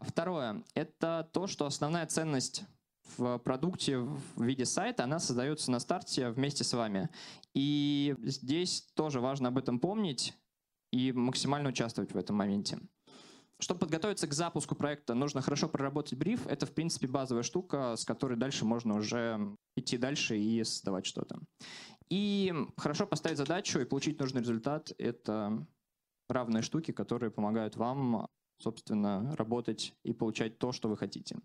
Второе — это то, что основная ценность в продукте в виде сайта, она создается на старте вместе с вами. И здесь тоже важно об этом помнить и максимально участвовать в этом моменте. Чтобы подготовиться к запуску проекта, нужно хорошо проработать бриф. Это, в принципе, базовая штука, с которой дальше можно уже идти дальше и создавать что-то. И хорошо поставить задачу и получить нужный результат — это равные штуки, которые помогают вам, собственно, работать и получать то, что вы хотите.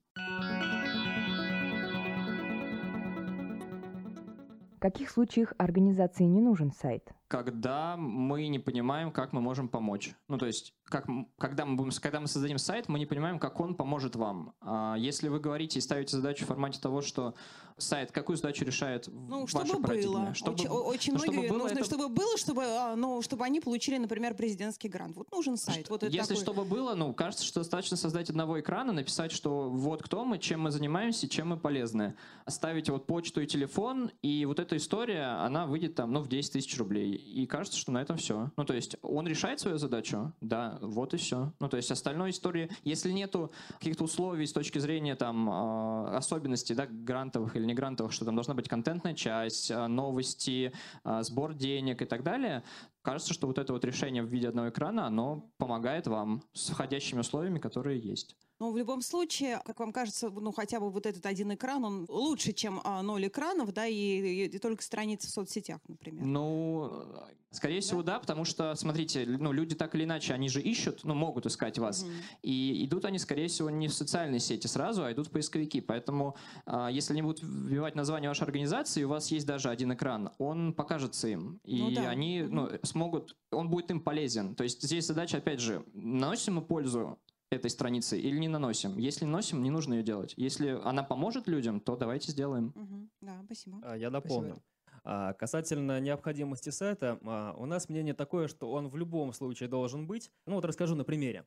В каких случаях организации не нужен сайт? Когда мы не понимаем, как мы можем помочь. Ну, то есть как, когда, мы будем, когда мы создадим сайт, мы не понимаем, как он поможет вам. А если вы говорите и ставите задачу в формате того, что сайт какую задачу решает ну, чтобы было. Чтобы, очень очень ну, многие чтобы было, нужно, это... чтобы было, чтобы, а, ну, чтобы они получили, например, президентский грант. Вот нужен сайт. Что, вот если такой... чтобы было, ну, кажется, что достаточно создать одного экрана, написать, что вот кто мы, чем мы занимаемся, чем мы полезны. Оставить вот почту и телефон, и вот эта история, она выйдет там, ну, в 10 тысяч рублей. И кажется, что на этом все. Ну, то есть он решает свою задачу? Да, вот и все. Ну, то есть остальной истории, если нету каких-то условий с точки зрения там а, особенностей, да, грантовых или не грантовых, что там должна быть контентная часть, а, новости, а, сбор денег и так далее, кажется, что вот это вот решение в виде одного экрана, оно помогает вам с входящими условиями, которые есть. Но в любом случае, как вам кажется, ну хотя бы вот этот один экран, он лучше, чем а, ноль экранов, да, и, и, и только страницы в соцсетях, например. Ну, скорее да? всего, да, потому что, смотрите, ну люди так или иначе, они же ищут, ну могут искать вас, угу. и идут они, скорее всего, не в социальные сети сразу, а идут в поисковики. Поэтому, а, если они будут вбивать название вашей организации, у вас есть даже один экран, он покажется им, и ну, да. они, угу. ну, смогут, он будет им полезен. То есть здесь задача, опять же, наносим мы пользу этой страницы или не наносим. Если наносим, не нужно ее делать. Если она поможет людям, то давайте сделаем. Угу. Да, спасибо. А, я дополню. Спасибо. А, касательно необходимости сайта, а, у нас мнение такое, что он в любом случае должен быть. Ну вот расскажу на примере.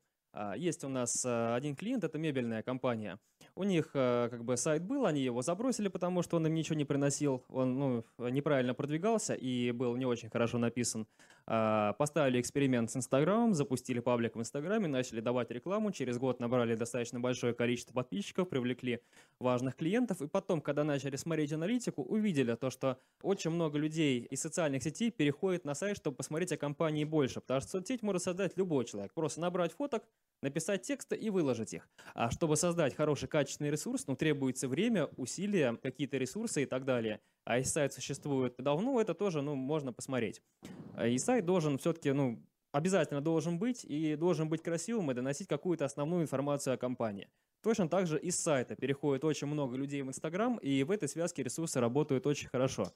Есть у нас один клиент, это мебельная компания. У них э, как бы сайт был, они его забросили, потому что он им ничего не приносил, он ну, неправильно продвигался и был не очень хорошо написан. А, поставили эксперимент с Инстаграмом, запустили паблик в Инстаграме, начали давать рекламу, через год набрали достаточно большое количество подписчиков, привлекли важных клиентов, и потом, когда начали смотреть аналитику, увидели то, что очень много людей из социальных сетей переходит на сайт, чтобы посмотреть о компании больше, потому что соцсеть может создать любой человек, просто набрать фоток, написать тексты и выложить их. А чтобы создать хороший качественный ресурс, ну, требуется время, усилия, какие-то ресурсы и так далее. А если сайт существует давно, это тоже, ну, можно посмотреть. А и сайт должен все-таки, ну, обязательно должен быть и должен быть красивым и доносить какую-то основную информацию о компании. Точно так же из сайта переходит очень много людей в Инстаграм, и в этой связке ресурсы работают очень хорошо.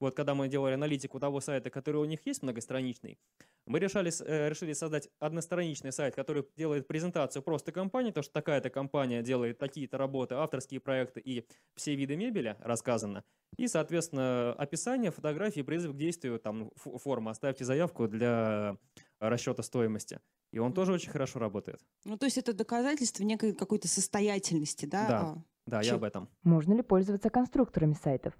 Вот когда мы делали аналитику того сайта, который у них есть, многостраничный, мы решали, э, решили создать одностраничный сайт, который делает презентацию просто компании, то что такая-то компания делает такие-то работы, авторские проекты и все виды мебели рассказано. И, соответственно, описание, фотографии, призыв к действию, там форма, оставьте заявку для расчета стоимости. И он тоже очень хорошо работает. Ну, то есть это доказательство некой какой-то состоятельности, да? Да, а, да, я об этом. Можно ли пользоваться конструкторами сайтов?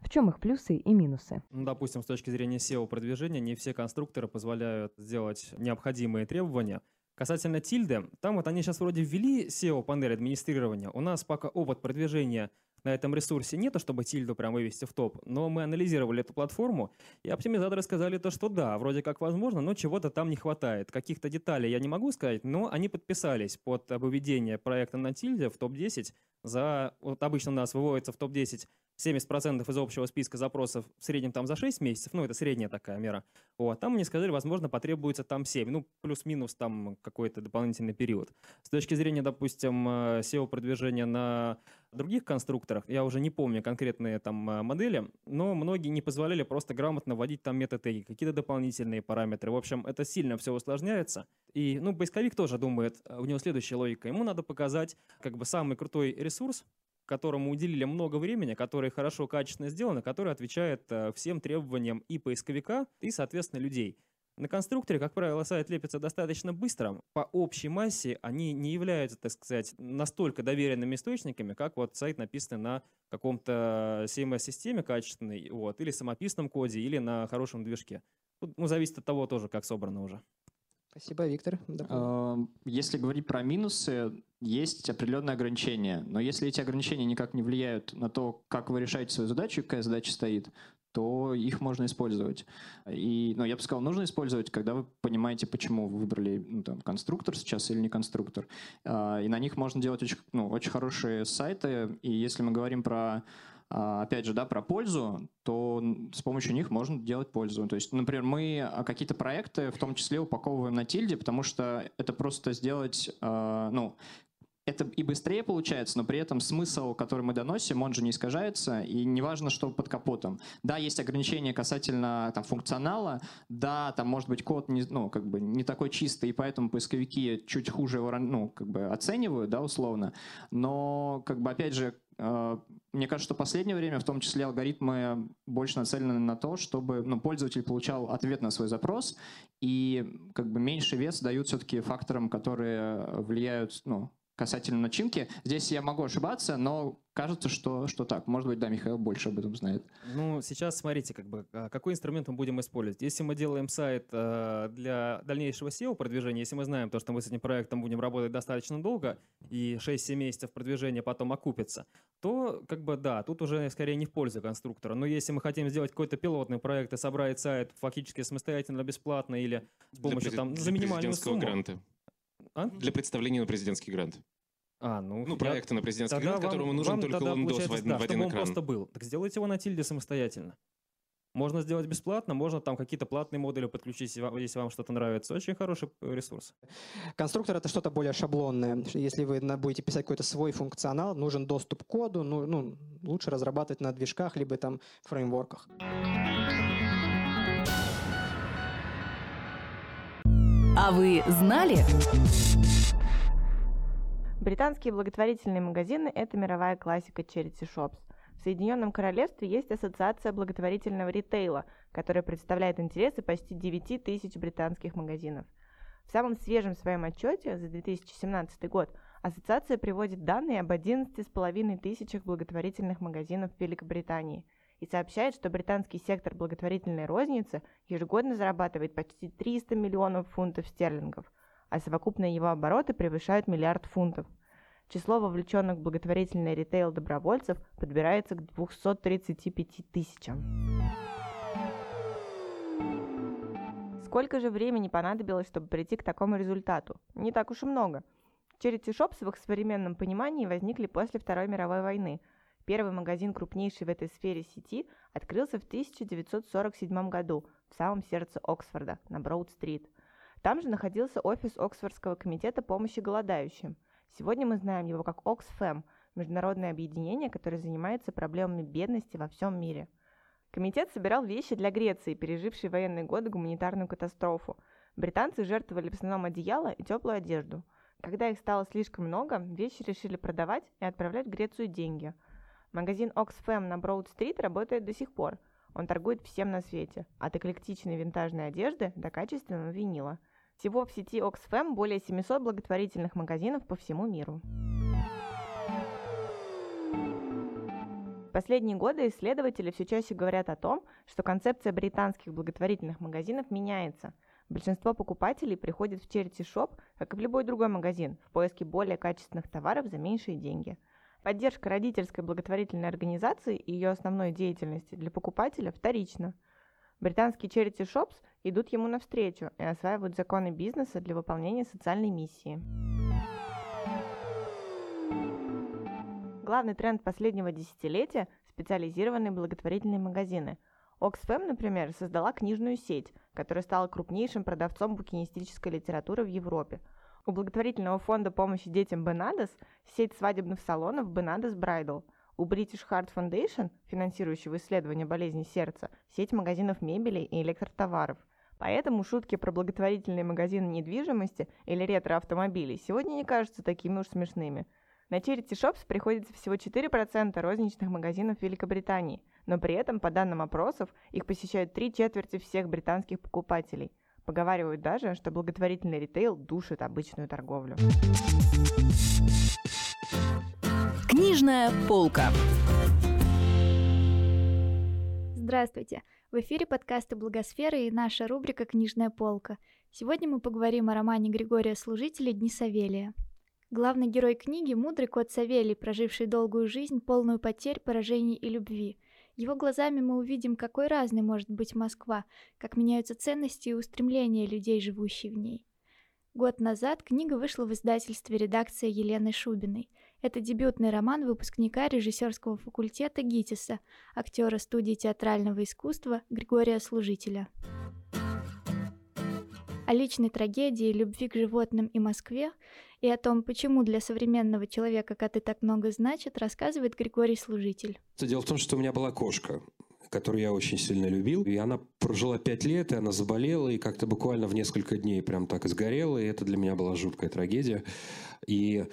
В чем их плюсы и минусы? Ну, допустим, с точки зрения SEO-продвижения, не все конструкторы позволяют сделать необходимые требования. Касательно тильды, там вот они сейчас вроде ввели SEO-панель администрирования. У нас пока опыт продвижения на этом ресурсе нету, чтобы тильду прям вывести в топ, но мы анализировали эту платформу, и оптимизаторы сказали то, что да, вроде как возможно, но чего-то там не хватает. Каких-то деталей я не могу сказать, но они подписались под выведение проекта на тильде в топ-10 за... Вот обычно у нас выводится в топ-10 70% из общего списка запросов в среднем там за 6 месяцев, ну, это средняя такая мера. Вот, там мне сказали, возможно, потребуется там 7, ну, плюс-минус там какой-то дополнительный период. С точки зрения, допустим, э, SEO-продвижения на других конструкторах, я уже не помню конкретные там э, модели, но многие не позволяли просто грамотно вводить там метатеги, какие-то дополнительные параметры. В общем, это сильно все усложняется. И, ну, поисковик тоже думает, э, у него следующая логика. Ему надо показать как бы самый крутой ресурс, которому уделили много времени, который хорошо, качественно сделан, который отвечает э, всем требованиям и поисковика, и, соответственно, людей. На конструкторе, как правило, сайт лепится достаточно быстро. По общей массе они не являются, так сказать, настолько доверенными источниками, как вот сайт написанный на каком-то CMS-системе качественной, вот, или самописном коде, или на хорошем движке. Тут, ну, зависит от того тоже, как собрано уже. Спасибо, Виктор. Если говорить про минусы, есть определенные ограничения. Но если эти ограничения никак не влияют на то, как вы решаете свою задачу, какая задача стоит, то их можно использовать. И, ну, я бы сказал, нужно использовать, когда вы понимаете, почему вы выбрали ну, там, конструктор сейчас или не конструктор. А, и на них можно делать очень, ну, очень хорошие сайты. И если мы говорим про а, опять же, да, про пользу, то с помощью них можно делать пользу. То есть, например, мы а, какие-то проекты в том числе упаковываем на тильде, потому что это просто сделать, ну, это и быстрее получается, но при этом смысл, который мы доносим, он же не искажается, и неважно, что под капотом. Да, есть ограничения касательно там, функционала, да, там может быть код не, ну, как бы не такой чистый, и поэтому поисковики чуть хуже его ну, как бы оценивают, да, условно, но, как бы, опять же, Э, мне кажется, что в последнее время, в том числе алгоритмы, больше нацелены на то, чтобы ну, пользователь получал ответ на свой запрос, и как бы меньше вес дают все-таки факторам, которые влияют ну, касательно начинки. Здесь я могу ошибаться, но кажется, что, что так. Может быть, да, Михаил больше об этом знает. Ну, сейчас смотрите, как бы, а, какой инструмент мы будем использовать. Если мы делаем сайт э, для дальнейшего SEO-продвижения, если мы знаем то, что мы с этим проектом будем работать достаточно долго, и 6-7 месяцев продвижения потом окупится, то, как бы, да, тут уже скорее не в пользу конструктора. Но если мы хотим сделать какой-то пилотный проект и собрать сайт фактически самостоятельно, бесплатно или с помощью, для, там, для за минимальную сумму... гранта. А? Для представления на президентский грант. А, ну, ну проекты я... на президентский тогда грант, которому нужен вам только лондос в, да, в один чтобы экран. он просто был. Так сделайте его на тильде самостоятельно. Можно сделать бесплатно, можно там какие-то платные модули подключить, если вам что-то нравится. Очень хороший ресурс. Конструктор — это что-то более шаблонное. Если вы будете писать какой-то свой функционал, нужен доступ к коду, ну, ну лучше разрабатывать на движках, либо там фреймворках. А вы знали? Британские благотворительные магазины – это мировая классика Charity Shops. В Соединенном Королевстве есть Ассоциация благотворительного ритейла, которая представляет интересы почти 9 тысяч британских магазинов. В самом свежем своем отчете за 2017 год Ассоциация приводит данные об 11,5 тысячах благотворительных магазинов в Великобритании и сообщает, что британский сектор благотворительной розницы ежегодно зарабатывает почти 300 миллионов фунтов стерлингов, а совокупные его обороты превышают миллиард фунтов. Число вовлеченных в благотворительный ритейл добровольцев подбирается к 235 тысячам. Сколько же времени понадобилось, чтобы прийти к такому результату? Не так уж и много. Charity Shops в их современном понимании возникли после Второй мировой войны. Первый магазин крупнейший в этой сфере сети открылся в 1947 году в самом сердце Оксфорда, на Броуд-стрит. Там же находился офис Оксфордского комитета помощи голодающим. Сегодня мы знаем его как Oxfam – международное объединение, которое занимается проблемами бедности во всем мире – Комитет собирал вещи для Греции, пережившей военные годы гуманитарную катастрофу. Британцы жертвовали в основном одеяло и теплую одежду. Когда их стало слишком много, вещи решили продавать и отправлять в Грецию деньги. Магазин Oxfam на Броуд-стрит работает до сих пор. Он торгует всем на свете, от эклектичной винтажной одежды до качественного винила. Всего в сети Oxfam более 700 благотворительных магазинов по всему миру. В последние годы исследователи все чаще говорят о том, что концепция британских благотворительных магазинов меняется. Большинство покупателей приходят в Shop, как и в любой другой магазин, в поиске более качественных товаров за меньшие деньги. Поддержка родительской благотворительной организации и ее основной деятельности для покупателя вторична. Британские Charity Shops идут ему навстречу и осваивают законы бизнеса для выполнения социальной миссии. Главный тренд последнего десятилетия – специализированные благотворительные магазины. Oxfam, например, создала книжную сеть, которая стала крупнейшим продавцом букинистической литературы в Европе. У благотворительного фонда помощи детям Бенадес сеть свадебных салонов Бенадес Bridal. У British Heart Foundation, финансирующего исследования болезни сердца, сеть магазинов мебели и электротоваров. Поэтому шутки про благотворительные магазины недвижимости или ретро-автомобилей сегодня не кажутся такими уж смешными – на Charity Shops приходится всего 4% розничных магазинов Великобритании, но при этом, по данным опросов, их посещают три четверти всех британских покупателей. Поговаривают даже, что благотворительный ритейл душит обычную торговлю. Книжная полка. Здравствуйте! В эфире подкасты «Благосфера» и наша рубрика «Книжная полка». Сегодня мы поговорим о романе Григория Служителя «Дни Савелия». Главный герой книги – мудрый кот Савелий, проживший долгую жизнь, полную потерь, поражений и любви. Его глазами мы увидим, какой разной может быть Москва, как меняются ценности и устремления людей, живущих в ней. Год назад книга вышла в издательстве редакция Елены Шубиной. Это дебютный роман выпускника режиссерского факультета ГИТИСа, актера студии театрального искусства Григория Служителя. О личной трагедии, любви к животным и Москве и о том, почему для современного человека коты так много значат, рассказывает Григорий Служитель. Дело в том, что у меня была кошка, которую я очень сильно любил. И она прожила пять лет, и она заболела, и как-то буквально в несколько дней прям так и сгорела, и это для меня была жуткая трагедия. И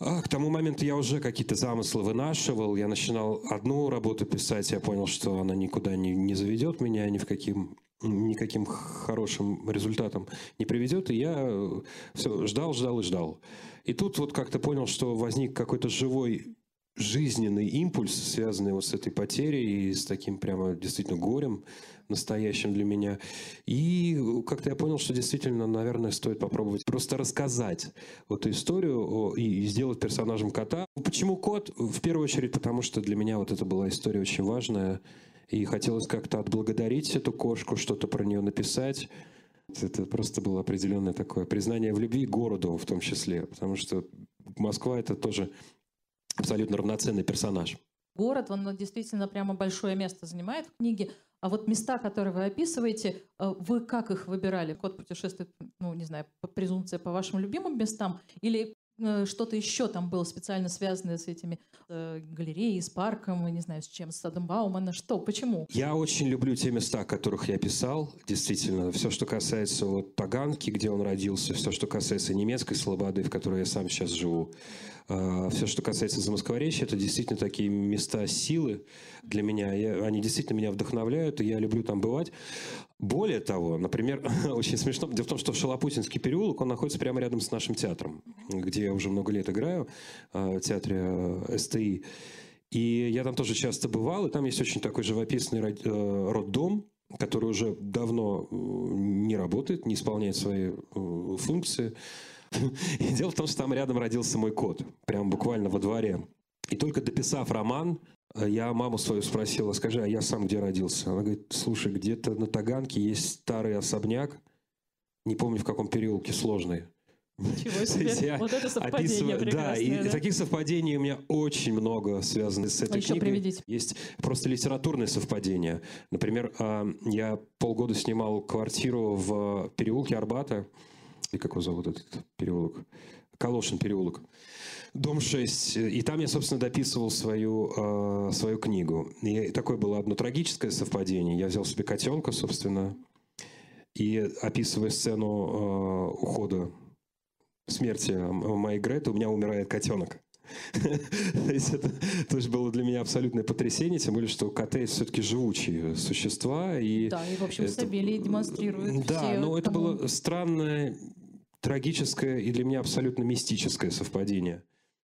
а, к тому моменту я уже какие-то замыслы вынашивал, я начинал одну работу писать, я понял, что она никуда не, не заведет меня ни в каким никаким хорошим результатом не приведет. И я э, все ждал, ждал и ждал. И тут вот как-то понял, что возник какой-то живой жизненный импульс, связанный вот с этой потерей и с таким прямо действительно горем настоящим для меня. И как-то я понял, что действительно, наверное, стоит попробовать просто рассказать эту историю и сделать персонажем кота. Почему кот? В первую очередь, потому что для меня вот это была история очень важная. И хотелось как-то отблагодарить эту кошку, что-то про нее написать. Это просто было определенное такое признание в любви городу в том числе, потому что Москва это тоже абсолютно равноценный персонаж. Город, он действительно прямо большое место занимает в книге. А вот места, которые вы описываете, э, вы как их выбирали? Код путешествует, ну, не знаю, по презумпция по вашим любимым местам? Или что-то еще там было специально связанное с этими э, галереей, с парком, не знаю, с чем, с садом Баумана. Что, почему? Я очень люблю те места, о которых я писал. Действительно, все, что касается вот Таганки, где он родился, все, что касается немецкой слободы, в которой я сам сейчас живу, э, все, что касается Замоскворечья, это действительно такие места силы для меня. Я, они действительно меня вдохновляют, и я люблю там бывать. Более того, например, очень смешно, дело в том, что Шалопутинский переулок, он находится прямо рядом с нашим театром, где я уже много лет играю, в театре э, СТИ. И я там тоже часто бывал, и там есть очень такой живописный э, роддом, который уже давно э, не работает, не исполняет свои функции. И дело в том, что там рядом родился мой кот, прямо буквально во дворе. И только дописав роман, э, я маму свою спросила, скажи, а я сам где родился? Она говорит, слушай, где-то на Таганке есть старый особняк, не помню в каком переулке, сложный. Ничего себе. Я вот это совпадение описываю, Да, и да? таких совпадений у меня очень много связано с этой а книгой. Приведите. Есть просто литературные совпадения. Например, а, я полгода снимал квартиру в переулке Арбата. И как его зовут этот переулок? Калошин переулок. Дом 6. И там я, собственно, дописывал свою, э, свою книгу. И такое было одно трагическое совпадение. Я взял себе котенка, собственно, и описывая сцену э, ухода, смерти моей Греты, у меня умирает котенок. То есть это тоже было для меня абсолютное потрясение, тем более, что коты все-таки живучие существа. И да, и, в общем, это... Сабелий демонстрирует Да, все но это было странное, трагическое и для меня абсолютно мистическое совпадение.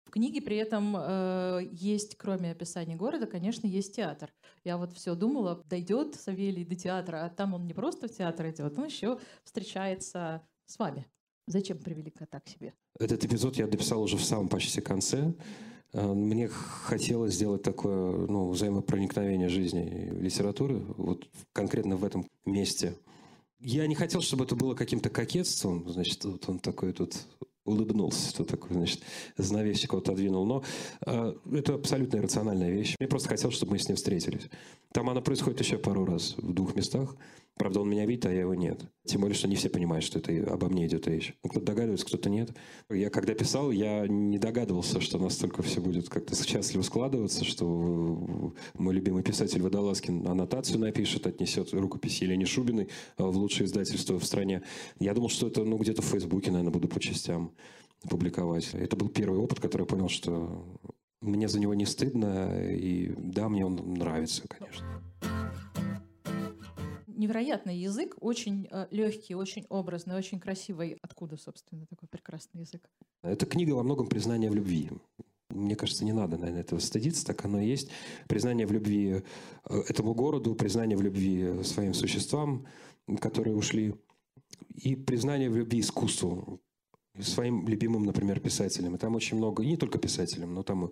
В книге при этом э, есть, кроме описания города, конечно, есть театр. Я вот все думала, дойдет Савелий до театра, а там он не просто в театр идет, он еще встречается с вами. Зачем привели кота к себе? Этот эпизод я дописал уже в самом почти конце. Э, мне хотелось сделать такое ну, взаимопроникновение жизни и литературы, вот конкретно в этом месте. Я не хотел, чтобы это было каким-то кокетством, значит, вот он такой тут улыбнулся, что такое, значит, занавесчик вот отодвинул. Но э, это абсолютно иррациональная вещь. Мне просто хотелось, чтобы мы с ним встретились. Там она происходит еще пару раз в двух местах. Правда, он меня видит, а я его нет. Тем более, что не все понимают, что это обо мне идет речь. Ну, кто-то догадывается, кто-то нет. Я когда писал, я не догадывался, что настолько все будет как-то счастливо складываться, что мой любимый писатель Водолазкин аннотацию напишет, отнесет рукопись Елене Шубиной в лучшее издательство в стране. Я думал, что это ну, где-то в Фейсбуке, наверное, буду по частям публиковать. Это был первый опыт, который я понял, что мне за него не стыдно, и да, мне он нравится, конечно невероятный язык, очень э, легкий, очень образный, очень красивый. Откуда, собственно, такой прекрасный язык? Это книга во многом признания в любви. Мне кажется, не надо, наверное, этого стыдиться, так оно и есть. Признание в любви э, этому городу, признание в любви своим существам, которые ушли, и признание в любви искусству, своим любимым, например, писателям. И там очень много, и не только писателям, но там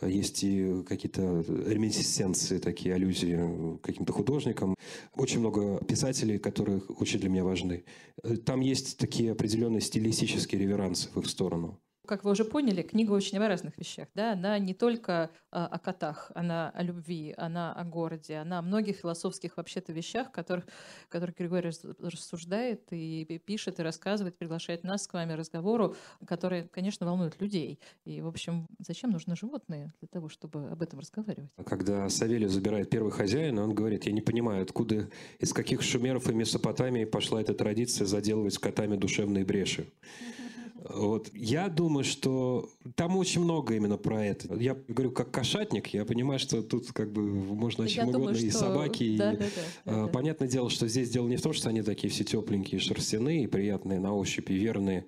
э, есть и какие-то реминисценции, такие аллюзии каким-то художникам. Очень много писателей, которые очень для меня важны. Э, там есть такие определенные стилистические реверансы в их сторону. Как вы уже поняли, книга очень о разных вещах. Да? Она не только а, о котах, она о любви, она о городе, она о многих философских вообще-то вещах, которых, которых Григорий рассуждает и пишет, и рассказывает, приглашает нас к вами разговору, которые, конечно, волнуют людей. И, в общем, зачем нужны животные для того, чтобы об этом разговаривать? Когда Савелий забирает первый хозяин, он говорит, я не понимаю, откуда, из каких шумеров и Месопотамии пошла эта традиция заделывать котами душевные бреши. Mm-hmm. Вот. Я думаю, что там очень много именно про это. Я говорю, как кошатник, я понимаю, что тут как бы можно о чем угодно, и собаки. Да, и, да, да, да, понятное дело, что здесь дело не в том, что они такие все тепленькие, шерстяные, приятные на ощупь и верные.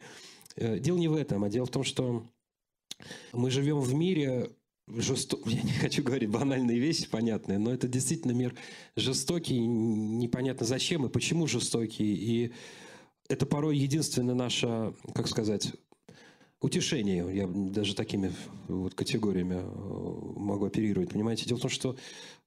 Э, дело не в этом, а дело в том, что мы живем в мире жестокий, я не хочу говорить банальные вещи, понятные, но это действительно мир жестокий, непонятно зачем и почему жестокий. И это порой единственное наше, как сказать, утешение. Я даже такими вот категориями э, могу оперировать. Понимаете, дело в том, что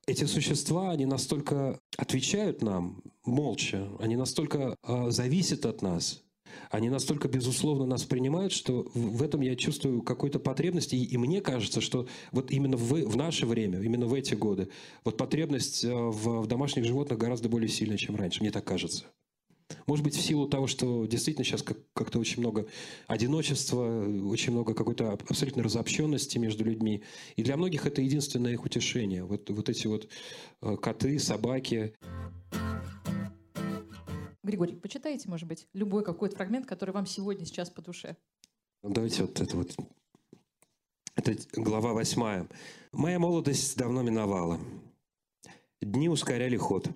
эти существа, они настолько отвечают нам молча, они настолько э, зависят от нас, они настолько, безусловно, нас принимают, что в этом я чувствую какую-то потребность. И, и мне кажется, что вот именно в, в наше время, именно в эти годы, вот потребность э, в, в домашних животных гораздо более сильная, чем раньше. Мне так кажется. Может быть, в силу того, что действительно сейчас как- как-то очень много одиночества, очень много какой-то абсолютной разобщенности между людьми. И для многих это единственное их утешение. Вот, вот эти вот э, коты, собаки. Григорий, почитайте, может быть, любой какой-то фрагмент, который вам сегодня сейчас по душе. Ну, давайте вот это вот. Это глава восьмая. «Моя молодость давно миновала. Дни ускоряли ход.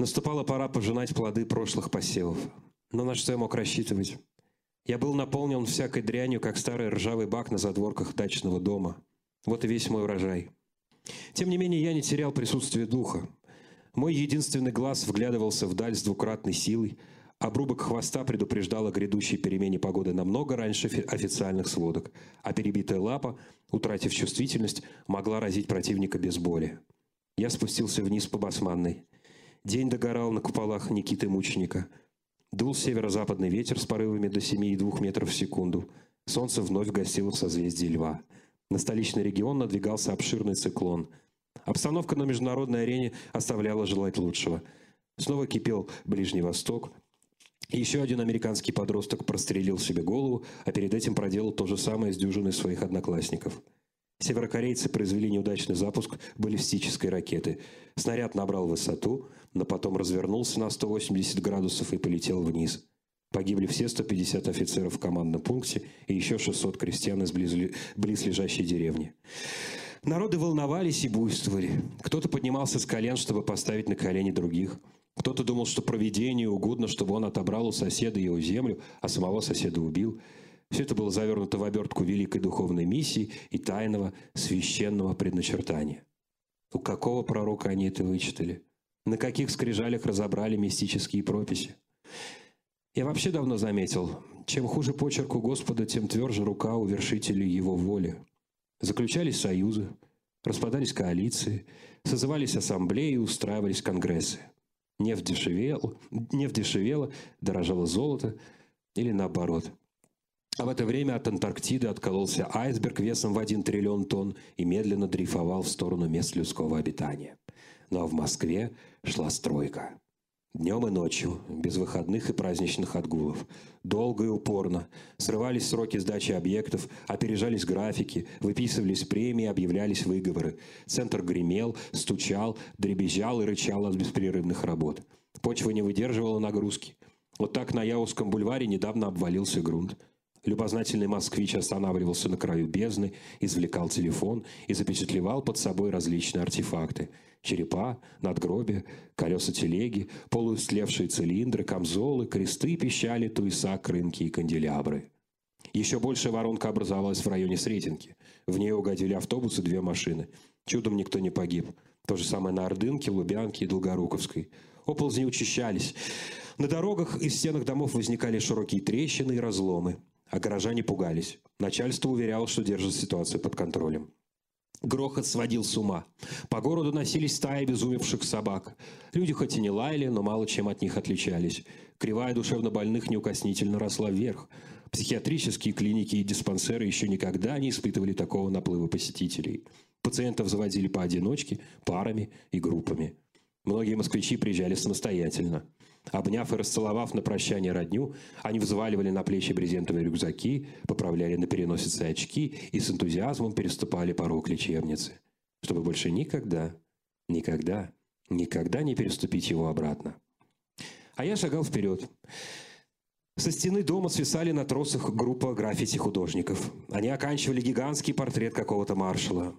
Наступала пора пожинать плоды прошлых посевов. Но на что я мог рассчитывать? Я был наполнен всякой дрянью, как старый ржавый бак на задворках дачного дома. Вот и весь мой урожай. Тем не менее, я не терял присутствие духа. Мой единственный глаз вглядывался вдаль с двукратной силой. Обрубок хвоста предупреждал о грядущей перемене погоды намного раньше официальных сводок, а перебитая лапа, утратив чувствительность, могла разить противника без боли. Я спустился вниз по басманной. День догорал на куполах Никиты Мученика. Дул северо-западный ветер с порывами до 7,2 метров в секунду. Солнце вновь гостило в созвездии Льва. На столичный регион надвигался обширный циклон. Обстановка на международной арене оставляла желать лучшего. Снова кипел Ближний Восток. еще один американский подросток прострелил себе голову, а перед этим проделал то же самое с дюжиной своих одноклассников. Северокорейцы произвели неудачный запуск баллистической ракеты. Снаряд набрал высоту, но потом развернулся на 180 градусов и полетел вниз. Погибли все 150 офицеров в командном пункте и еще 600 крестьян из близ, близлежащей деревни. Народы волновались и буйствовали. Кто-то поднимался с колен, чтобы поставить на колени других. Кто-то думал, что проведению угодно, чтобы он отобрал у соседа его землю, а самого соседа убил. Все это было завернуто в обертку великой духовной миссии и тайного священного предначертания. У какого пророка они это вычитали? На каких скрижалях разобрали мистические прописи? Я вообще давно заметил, чем хуже почерк у Господа, тем тверже рука у вершителей его воли. Заключались союзы, распадались коалиции, созывались ассамблеи и устраивались конгрессы. Нефть дешевела, нефть дешевела, дорожало золото или наоборот. А в это время от Антарктиды откололся айсберг весом в 1 триллион тонн и медленно дрейфовал в сторону мест людского обитания. Но в Москве шла стройка. Днем и ночью, без выходных и праздничных отгулов. Долго и упорно. Срывались сроки сдачи объектов, опережались графики, выписывались премии, объявлялись выговоры. Центр гремел, стучал, дребезжал и рычал от беспрерывных работ. Почва не выдерживала нагрузки. Вот так на Яузском бульваре недавно обвалился грунт. Любознательный москвич останавливался на краю бездны, извлекал телефон и запечатлевал под собой различные артефакты – черепа, надгробия, колеса телеги, полуистлевшие цилиндры, камзолы, кресты, пищали, туеса, крынки и канделябры. Еще большая воронка образовалась в районе Сретенки. В нее угодили автобусы, две машины. Чудом никто не погиб. То же самое на Ордынке, Лубянке и Долгоруковской. Оползни учащались. На дорогах и стенах домов возникали широкие трещины и разломы. А горожане пугались. Начальство уверяло, что держит ситуацию под контролем. Грохот сводил с ума. По городу носились стаи обезумевших собак. Люди хоть и не лаяли, но мало чем от них отличались. Кривая душевно больных неукоснительно росла вверх. Психиатрические клиники и диспансеры еще никогда не испытывали такого наплыва посетителей. Пациентов заводили поодиночке, парами и группами. Многие москвичи приезжали самостоятельно. Обняв и расцеловав на прощание родню, они взваливали на плечи брезентовые рюкзаки, поправляли на переносице очки и с энтузиазмом переступали порог лечебницы, чтобы больше никогда, никогда, никогда не переступить его обратно. А я шагал вперед. Со стены дома свисали на тросах группа граффити-художников. Они оканчивали гигантский портрет какого-то маршала.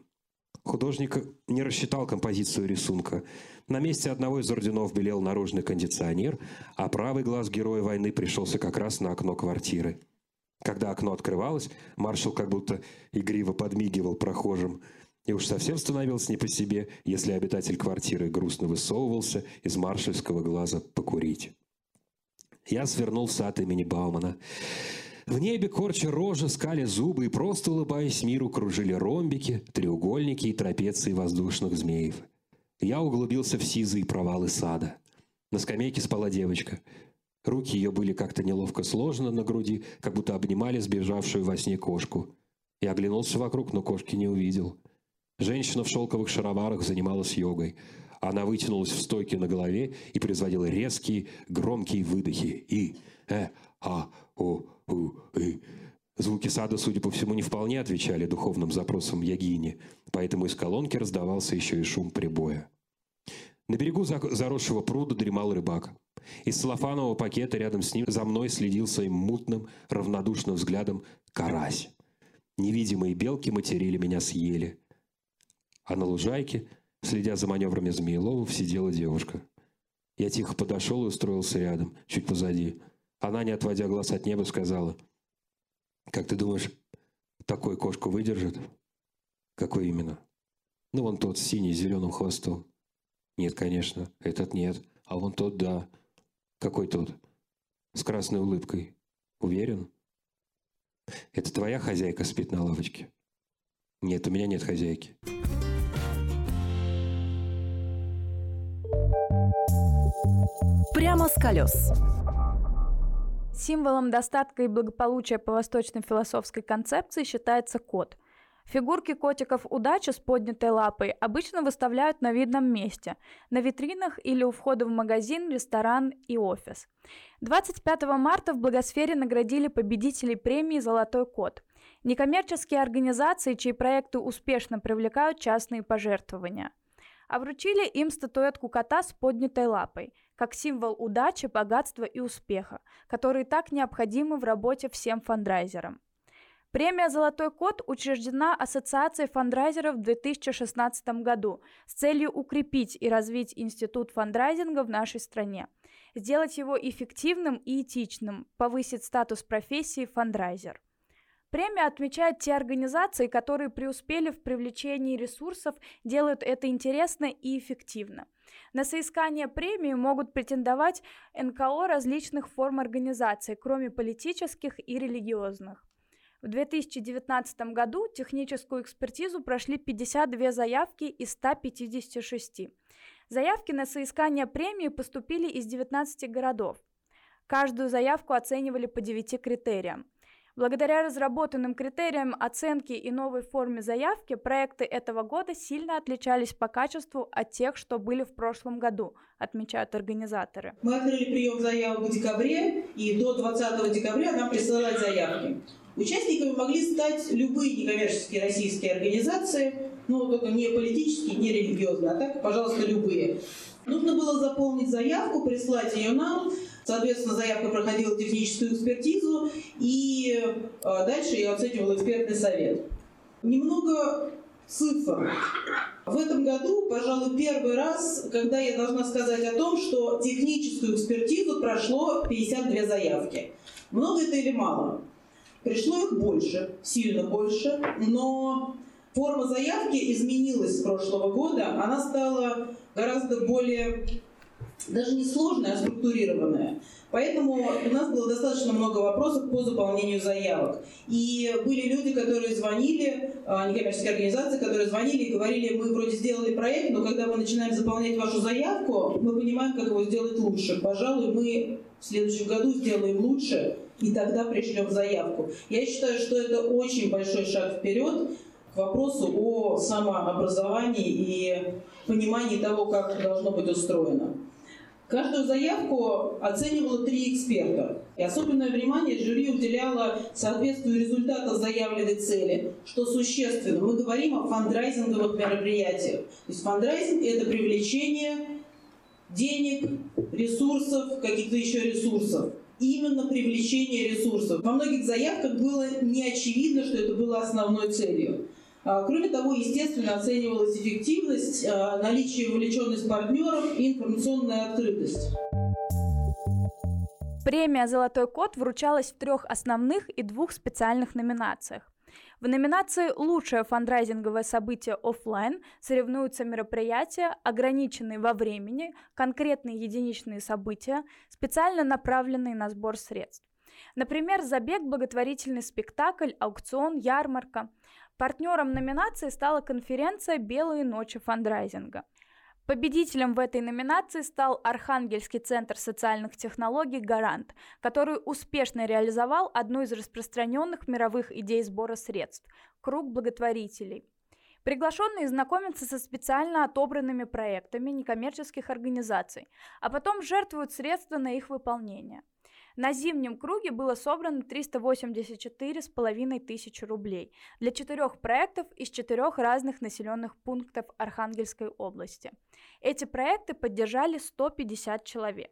Художник не рассчитал композицию рисунка. На месте одного из орденов белел наружный кондиционер, а правый глаз героя войны пришелся как раз на окно квартиры. Когда окно открывалось, маршал как будто игриво подмигивал прохожим. И уж совсем становился не по себе, если обитатель квартиры грустно высовывался из маршальского глаза покурить. Я свернул в сад имени Баумана. В небе корча рожа, скали зубы и просто улыбаясь миру кружили ромбики, треугольники и трапеции воздушных змеев. Я углубился в сизые провалы сада. На скамейке спала девочка. Руки ее были как-то неловко сложены на груди, как будто обнимали сбежавшую во сне кошку. Я оглянулся вокруг, но кошки не увидел. Женщина в шелковых шароварах занималась йогой. Она вытянулась в стойке на голове и производила резкие, громкие выдохи. И, э, а, о. Звуки сада, судя по всему, не вполне отвечали духовным запросам Ягини, поэтому из колонки раздавался еще и шум прибоя. На берегу заросшего пруда дремал рыбак. Из целлофанового пакета рядом с ним за мной следил своим мутным, равнодушным взглядом карась. Невидимые белки материли меня съели. А на лужайке, следя за маневрами Змееловов, сидела девушка. Я тихо подошел и устроился рядом, чуть позади. Она, не отводя глаз от неба, сказала, «Как ты думаешь, такой кошку выдержит?» «Какой именно?» «Ну, вон тот синий с зеленым хвостом». «Нет, конечно, этот нет. А вон тот, да». «Какой тот?» «С красной улыбкой». «Уверен?» «Это твоя хозяйка спит на лавочке?» «Нет, у меня нет хозяйки». Прямо с колес. Символом достатка и благополучия по восточной философской концепции считается кот. Фигурки котиков удачи с поднятой лапой обычно выставляют на видном месте, на витринах или у входа в магазин, ресторан и офис. 25 марта в Благосфере наградили победителей премии «Золотой кот». Некоммерческие организации, чьи проекты успешно привлекают частные пожертвования. А вручили им статуэтку кота с поднятой лапой, как символ удачи, богатства и успеха, которые так необходимы в работе всем фандрайзерам. Премия «Золотой код» учреждена Ассоциацией фандрайзеров в 2016 году с целью укрепить и развить институт фандрайзинга в нашей стране, сделать его эффективным и этичным, повысить статус профессии фандрайзер. Премия отмечает те организации, которые преуспели в привлечении ресурсов, делают это интересно и эффективно. На соискание премии могут претендовать НКО различных форм организаций, кроме политических и религиозных. В 2019 году техническую экспертизу прошли 52 заявки из 156. Заявки на соискание премии поступили из 19 городов. Каждую заявку оценивали по 9 критериям. Благодаря разработанным критериям оценки и новой форме заявки, проекты этого года сильно отличались по качеству от тех, что были в прошлом году, отмечают организаторы. Мы открыли прием заявок в декабре, и до 20 декабря нам присылать заявки. Участниками могли стать любые некоммерческие российские организации, ну, только не политические, не религиозные, а так, пожалуйста, любые. Нужно было заполнить заявку, прислать ее нам, Соответственно, заявка проходила техническую экспертизу, и а, дальше ее оценивал экспертный совет. Немного цифр. В этом году, пожалуй, первый раз, когда я должна сказать о том, что техническую экспертизу прошло 52 заявки. Много это или мало? Пришло их больше, сильно больше, но форма заявки изменилась с прошлого года. Она стала гораздо более даже не сложная, а структурированная. Поэтому у нас было достаточно много вопросов по заполнению заявок. И были люди, которые звонили, а, некоммерческие организации, которые звонили и говорили, мы вроде сделали проект, но когда мы начинаем заполнять вашу заявку, мы понимаем, как его сделать лучше. Пожалуй, мы в следующем году сделаем лучше, и тогда пришлем заявку. Я считаю, что это очень большой шаг вперед к вопросу о самообразовании и понимании того, как должно быть устроено. Каждую заявку оценивало три эксперта. И особенное внимание жюри уделяло соответствию результата заявленной цели, что существенно. Мы говорим о фандрайзинговых мероприятиях. То есть фандрайзинг – это привлечение денег, ресурсов, каких-то еще ресурсов. Именно привлечение ресурсов. Во многих заявках было не очевидно, что это было основной целью. А, кроме того, естественно, оценивалась эффективность, а, наличие вовлеченность партнеров и информационная открытость. Премия «Золотой код» вручалась в трех основных и двух специальных номинациях. В номинации «Лучшее фандрайзинговое событие офлайн» соревнуются мероприятия, ограниченные во времени, конкретные единичные события, специально направленные на сбор средств. Например, забег, благотворительный спектакль, аукцион, ярмарка – Партнером номинации стала конференция «Белые ночи фандрайзинга». Победителем в этой номинации стал Архангельский центр социальных технологий «Гарант», который успешно реализовал одну из распространенных мировых идей сбора средств – круг благотворителей. Приглашенные знакомятся со специально отобранными проектами некоммерческих организаций, а потом жертвуют средства на их выполнение. На зимнем круге было собрано 384,5 тысячи рублей для четырех проектов из четырех разных населенных пунктов Архангельской области. Эти проекты поддержали 150 человек.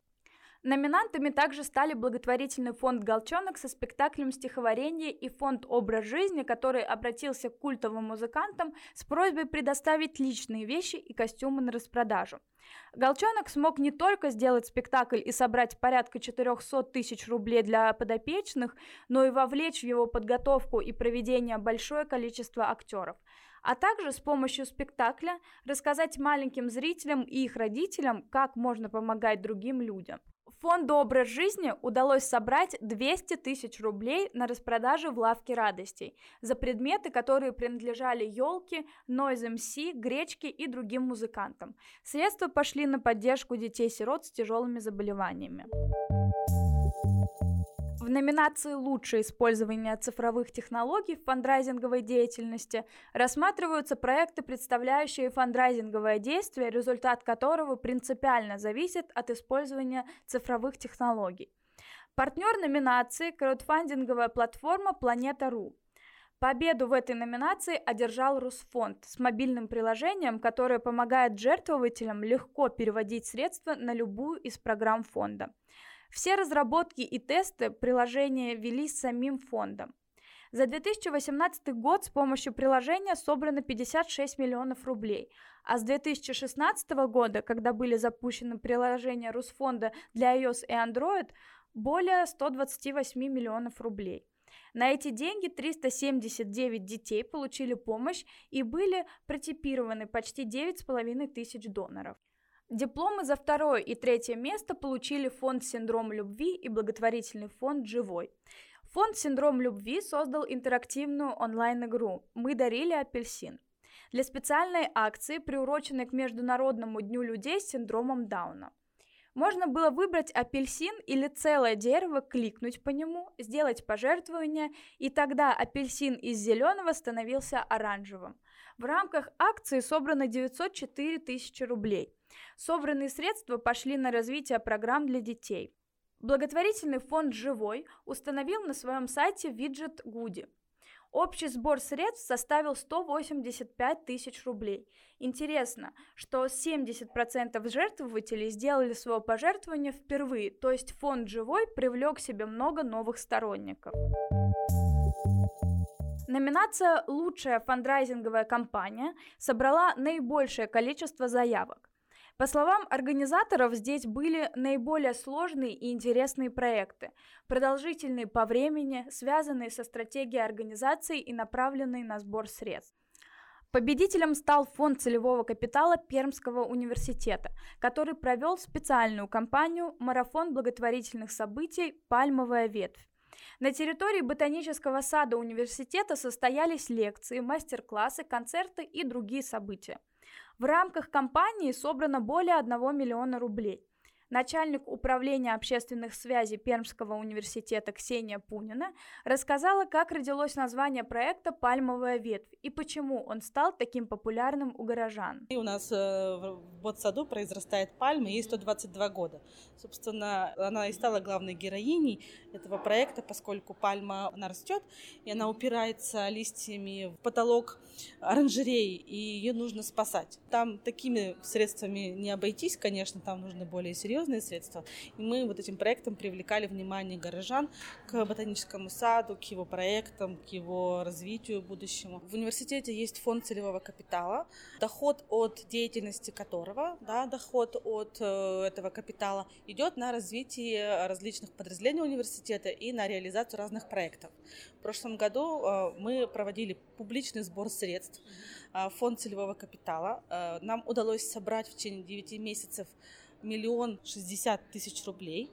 Номинантами также стали благотворительный фонд «Голчонок» со спектаклем стихотворения и фонд «Образ жизни», который обратился к культовым музыкантам с просьбой предоставить личные вещи и костюмы на распродажу. Голчонок смог не только сделать спектакль и собрать порядка 400 тысяч рублей для подопечных, но и вовлечь в его подготовку и проведение большое количество актеров – а также с помощью спектакля рассказать маленьким зрителям и их родителям, как можно помогать другим людям. Фонду «Образ жизни» удалось собрать 200 тысяч рублей на распродаже в лавке радостей за предметы, которые принадлежали елке, Noise MC, Гречке и другим музыкантам. Средства пошли на поддержку детей-сирот с тяжелыми заболеваниями. Номинации «Лучшее использование цифровых технологий в фандрайзинговой деятельности» рассматриваются проекты, представляющие фандрайзинговое действие, результат которого принципиально зависит от использования цифровых технологий. Партнер номинации – краудфандинговая платформа «Планета.ру». Победу в этой номинации одержал Русфонд с мобильным приложением, которое помогает жертвователям легко переводить средства на любую из программ фонда. Все разработки и тесты приложения велись самим фондом. За 2018 год с помощью приложения собрано 56 миллионов рублей, а с 2016 года, когда были запущены приложения Русфонда для iOS и Android, более 128 миллионов рублей. На эти деньги 379 детей получили помощь и были протипированы почти 9,5 тысяч доноров. Дипломы за второе и третье место получили фонд «Синдром любви» и благотворительный фонд «Живой». Фонд «Синдром любви» создал интерактивную онлайн-игру «Мы дарили апельсин» для специальной акции, приуроченной к Международному дню людей с синдромом Дауна. Можно было выбрать апельсин или целое дерево, кликнуть по нему, сделать пожертвование, и тогда апельсин из зеленого становился оранжевым. В рамках акции собрано 904 тысячи рублей – Собранные средства пошли на развитие программ для детей. Благотворительный фонд «Живой» установил на своем сайте виджет Гуди. Общий сбор средств составил 185 тысяч рублей. Интересно, что 70% жертвователей сделали свое пожертвование впервые, то есть фонд «Живой» привлек к себе много новых сторонников. Номинация «Лучшая фандрайзинговая компания» собрала наибольшее количество заявок. По словам организаторов, здесь были наиболее сложные и интересные проекты, продолжительные по времени, связанные со стратегией организации и направленные на сбор средств. Победителем стал фонд целевого капитала Пермского университета, который провел специальную кампанию «Марафон благотворительных событий. Пальмовая ветвь». На территории ботанического сада университета состоялись лекции, мастер-классы, концерты и другие события. В рамках кампании собрано более 1 миллиона рублей. Начальник управления общественных связей Пермского университета Ксения Пунина рассказала, как родилось название проекта «Пальмовая ветвь» и почему он стал таким популярным у горожан. И у нас э, в Ботсаду произрастает пальма, ей 122 года. Собственно, она и стала главной героиней этого проекта, поскольку пальма, она растет, и она упирается листьями в потолок оранжереи, и ее нужно спасать. Там такими средствами не обойтись, конечно, там нужны более серьезные средства. И мы вот этим проектом привлекали внимание горожан к ботаническому саду, к его проектам, к его развитию будущему. В университете есть фонд целевого капитала, доход от деятельности которого, да, доход от э, этого капитала идет на развитие различных подразделений университета и на реализацию разных проектов. В прошлом году э, мы проводили публичный сбор средств, э, фонд целевого капитала. Нам удалось собрать в течение 9 месяцев миллион шестьдесят тысяч рублей.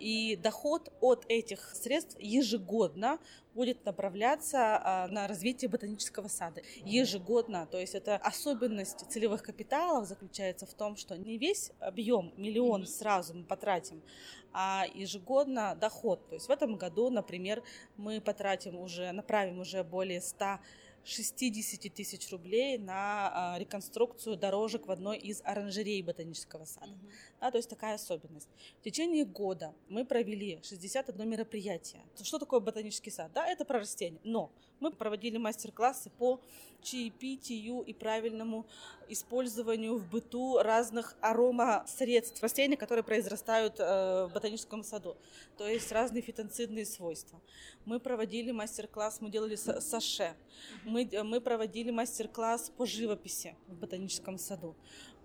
И доход от этих средств ежегодно будет направляться на развитие ботанического сада. Ежегодно. То есть это особенность целевых капиталов заключается в том, что не весь объем, миллион сразу мы потратим, а ежегодно доход. То есть в этом году, например, мы потратим уже, направим уже более 100 60 тысяч рублей на а, реконструкцию дорожек в одной из оранжерей ботанического сада. Mm-hmm. Да, то есть такая особенность. В течение года мы провели 61 мероприятие. Что такое ботанический сад? Да, это про растения. Но мы проводили мастер-классы по чаепитию и правильному использованию в быту разных аромасредств растений, которые произрастают э, в ботаническом саду. То есть разные фитонцидные свойства. Мы проводили мастер-класс, мы делали саше. Мы, мы проводили мастер-класс по живописи в ботаническом саду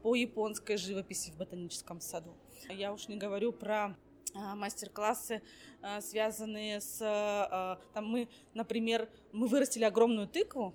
по японской живописи в ботаническом саду. Я уж не говорю про а, мастер-классы, а, связанные с... А, там мы, например, мы вырастили огромную тыкву,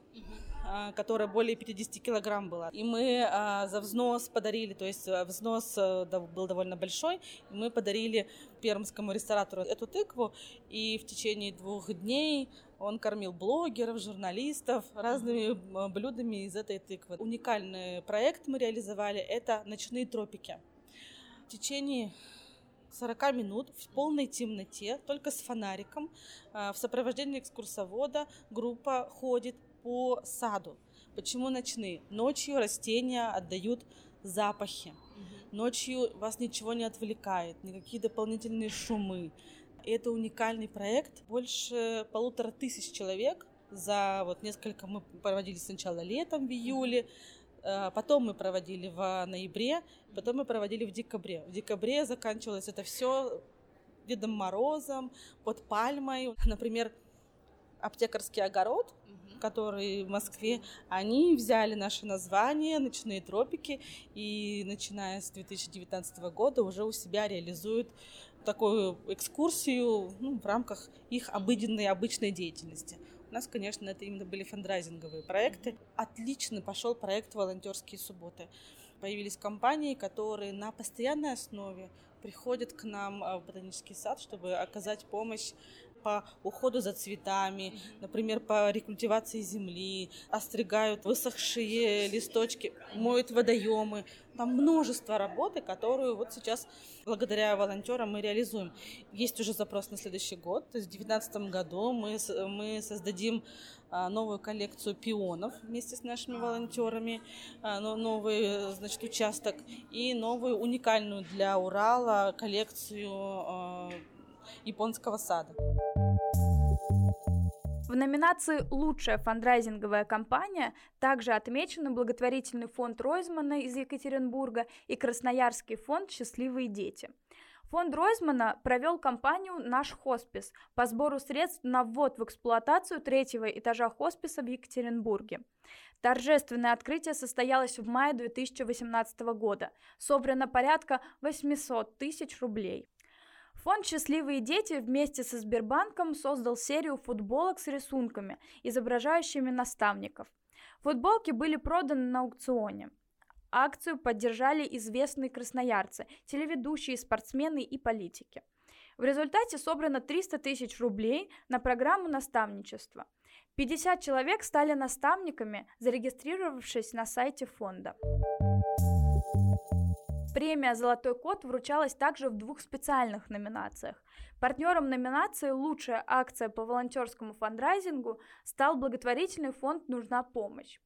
которая более 50 килограмм была. И мы за взнос подарили, то есть взнос был довольно большой, и мы подарили пермскому ресторатору эту тыкву, и в течение двух дней он кормил блогеров, журналистов разными блюдами из этой тыквы. Уникальный проект мы реализовали – это «Ночные тропики». В течение 40 минут в полной темноте, только с фонариком, а, в сопровождении экскурсовода группа ходит по саду. Почему ночные? Ночью растения отдают запахи. Ночью вас ничего не отвлекает, никакие дополнительные шумы. Это уникальный проект. Больше полутора тысяч человек за вот несколько мы проводили сначала летом в июле, э, потом мы проводили в ноябре, потом мы проводили в декабре. В декабре заканчивалось это все Дедом Морозом, под пальмой. Например, аптекарский огород, который в Москве, они взяли наше название «Ночные тропики» и начиная с 2019 года уже у себя реализуют такую экскурсию ну, в рамках их обыденной, обычной деятельности. У нас, конечно, это именно были фандрайзинговые проекты. Отлично пошел проект «Волонтерские субботы». Появились компании, которые на постоянной основе приходят к нам в ботанический сад, чтобы оказать помощь по уходу за цветами, например, по рекультивации земли, остригают высохшие листочки, моют водоемы. Там множество работы, которую вот сейчас благодаря волонтерам мы реализуем. Есть уже запрос на следующий год. То есть в 2019 году мы, мы создадим а, новую коллекцию пионов вместе с нашими волонтерами, а, новый значит, участок и новую уникальную для Урала коллекцию а, японского сада. В номинации «Лучшая фандрайзинговая компания» также отмечены благотворительный фонд Ройзмана из Екатеринбурга и Красноярский фонд «Счастливые дети». Фонд Ройзмана провел кампанию «Наш хоспис» по сбору средств на ввод в эксплуатацию третьего этажа хосписа в Екатеринбурге. Торжественное открытие состоялось в мае 2018 года. Собрано порядка 800 тысяч рублей. Фонд «Счастливые дети» вместе со Сбербанком создал серию футболок с рисунками, изображающими наставников. Футболки были проданы на аукционе. Акцию поддержали известные красноярцы, телеведущие, спортсмены и политики. В результате собрано 300 тысяч рублей на программу наставничества. 50 человек стали наставниками, зарегистрировавшись на сайте фонда. Премия «Золотой кот» вручалась также в двух специальных номинациях. Партнером номинации «Лучшая акция по волонтерскому фандрайзингу» стал благотворительный фонд «Нужна помощь».